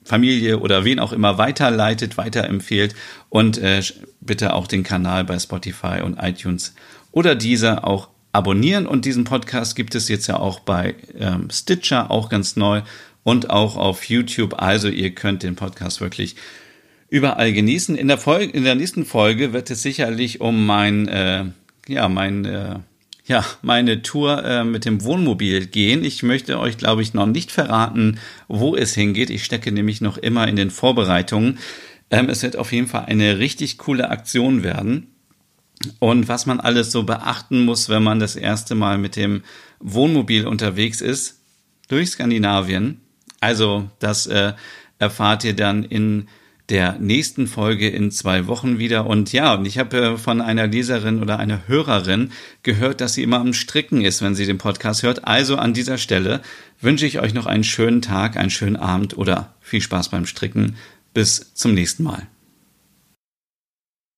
Familie oder wen auch immer weiterleitet, weiterempfehlt und äh, bitte auch den Kanal bei Spotify und iTunes oder dieser auch abonnieren. Und diesen Podcast gibt es jetzt ja auch bei ähm, Stitcher, auch ganz neu und auch auf YouTube. Also ihr könnt den Podcast wirklich überall genießen. In der Folge, in der nächsten Folge wird es sicherlich um mein, äh, ja, mein äh, ja, meine Tour äh, mit dem Wohnmobil gehen. Ich möchte euch, glaube ich, noch nicht verraten, wo es hingeht. Ich stecke nämlich noch immer in den Vorbereitungen. Ähm, es wird auf jeden Fall eine richtig coole Aktion werden. Und was man alles so beachten muss, wenn man das erste Mal mit dem Wohnmobil unterwegs ist, durch Skandinavien. Also, das äh, erfahrt ihr dann in der nächsten Folge in zwei Wochen wieder. Und ja, und ich habe äh, von einer Leserin oder einer Hörerin gehört, dass sie immer am Stricken ist, wenn sie den Podcast hört. Also an dieser Stelle wünsche ich euch noch einen schönen Tag, einen schönen Abend oder viel Spaß beim Stricken. Bis zum nächsten Mal.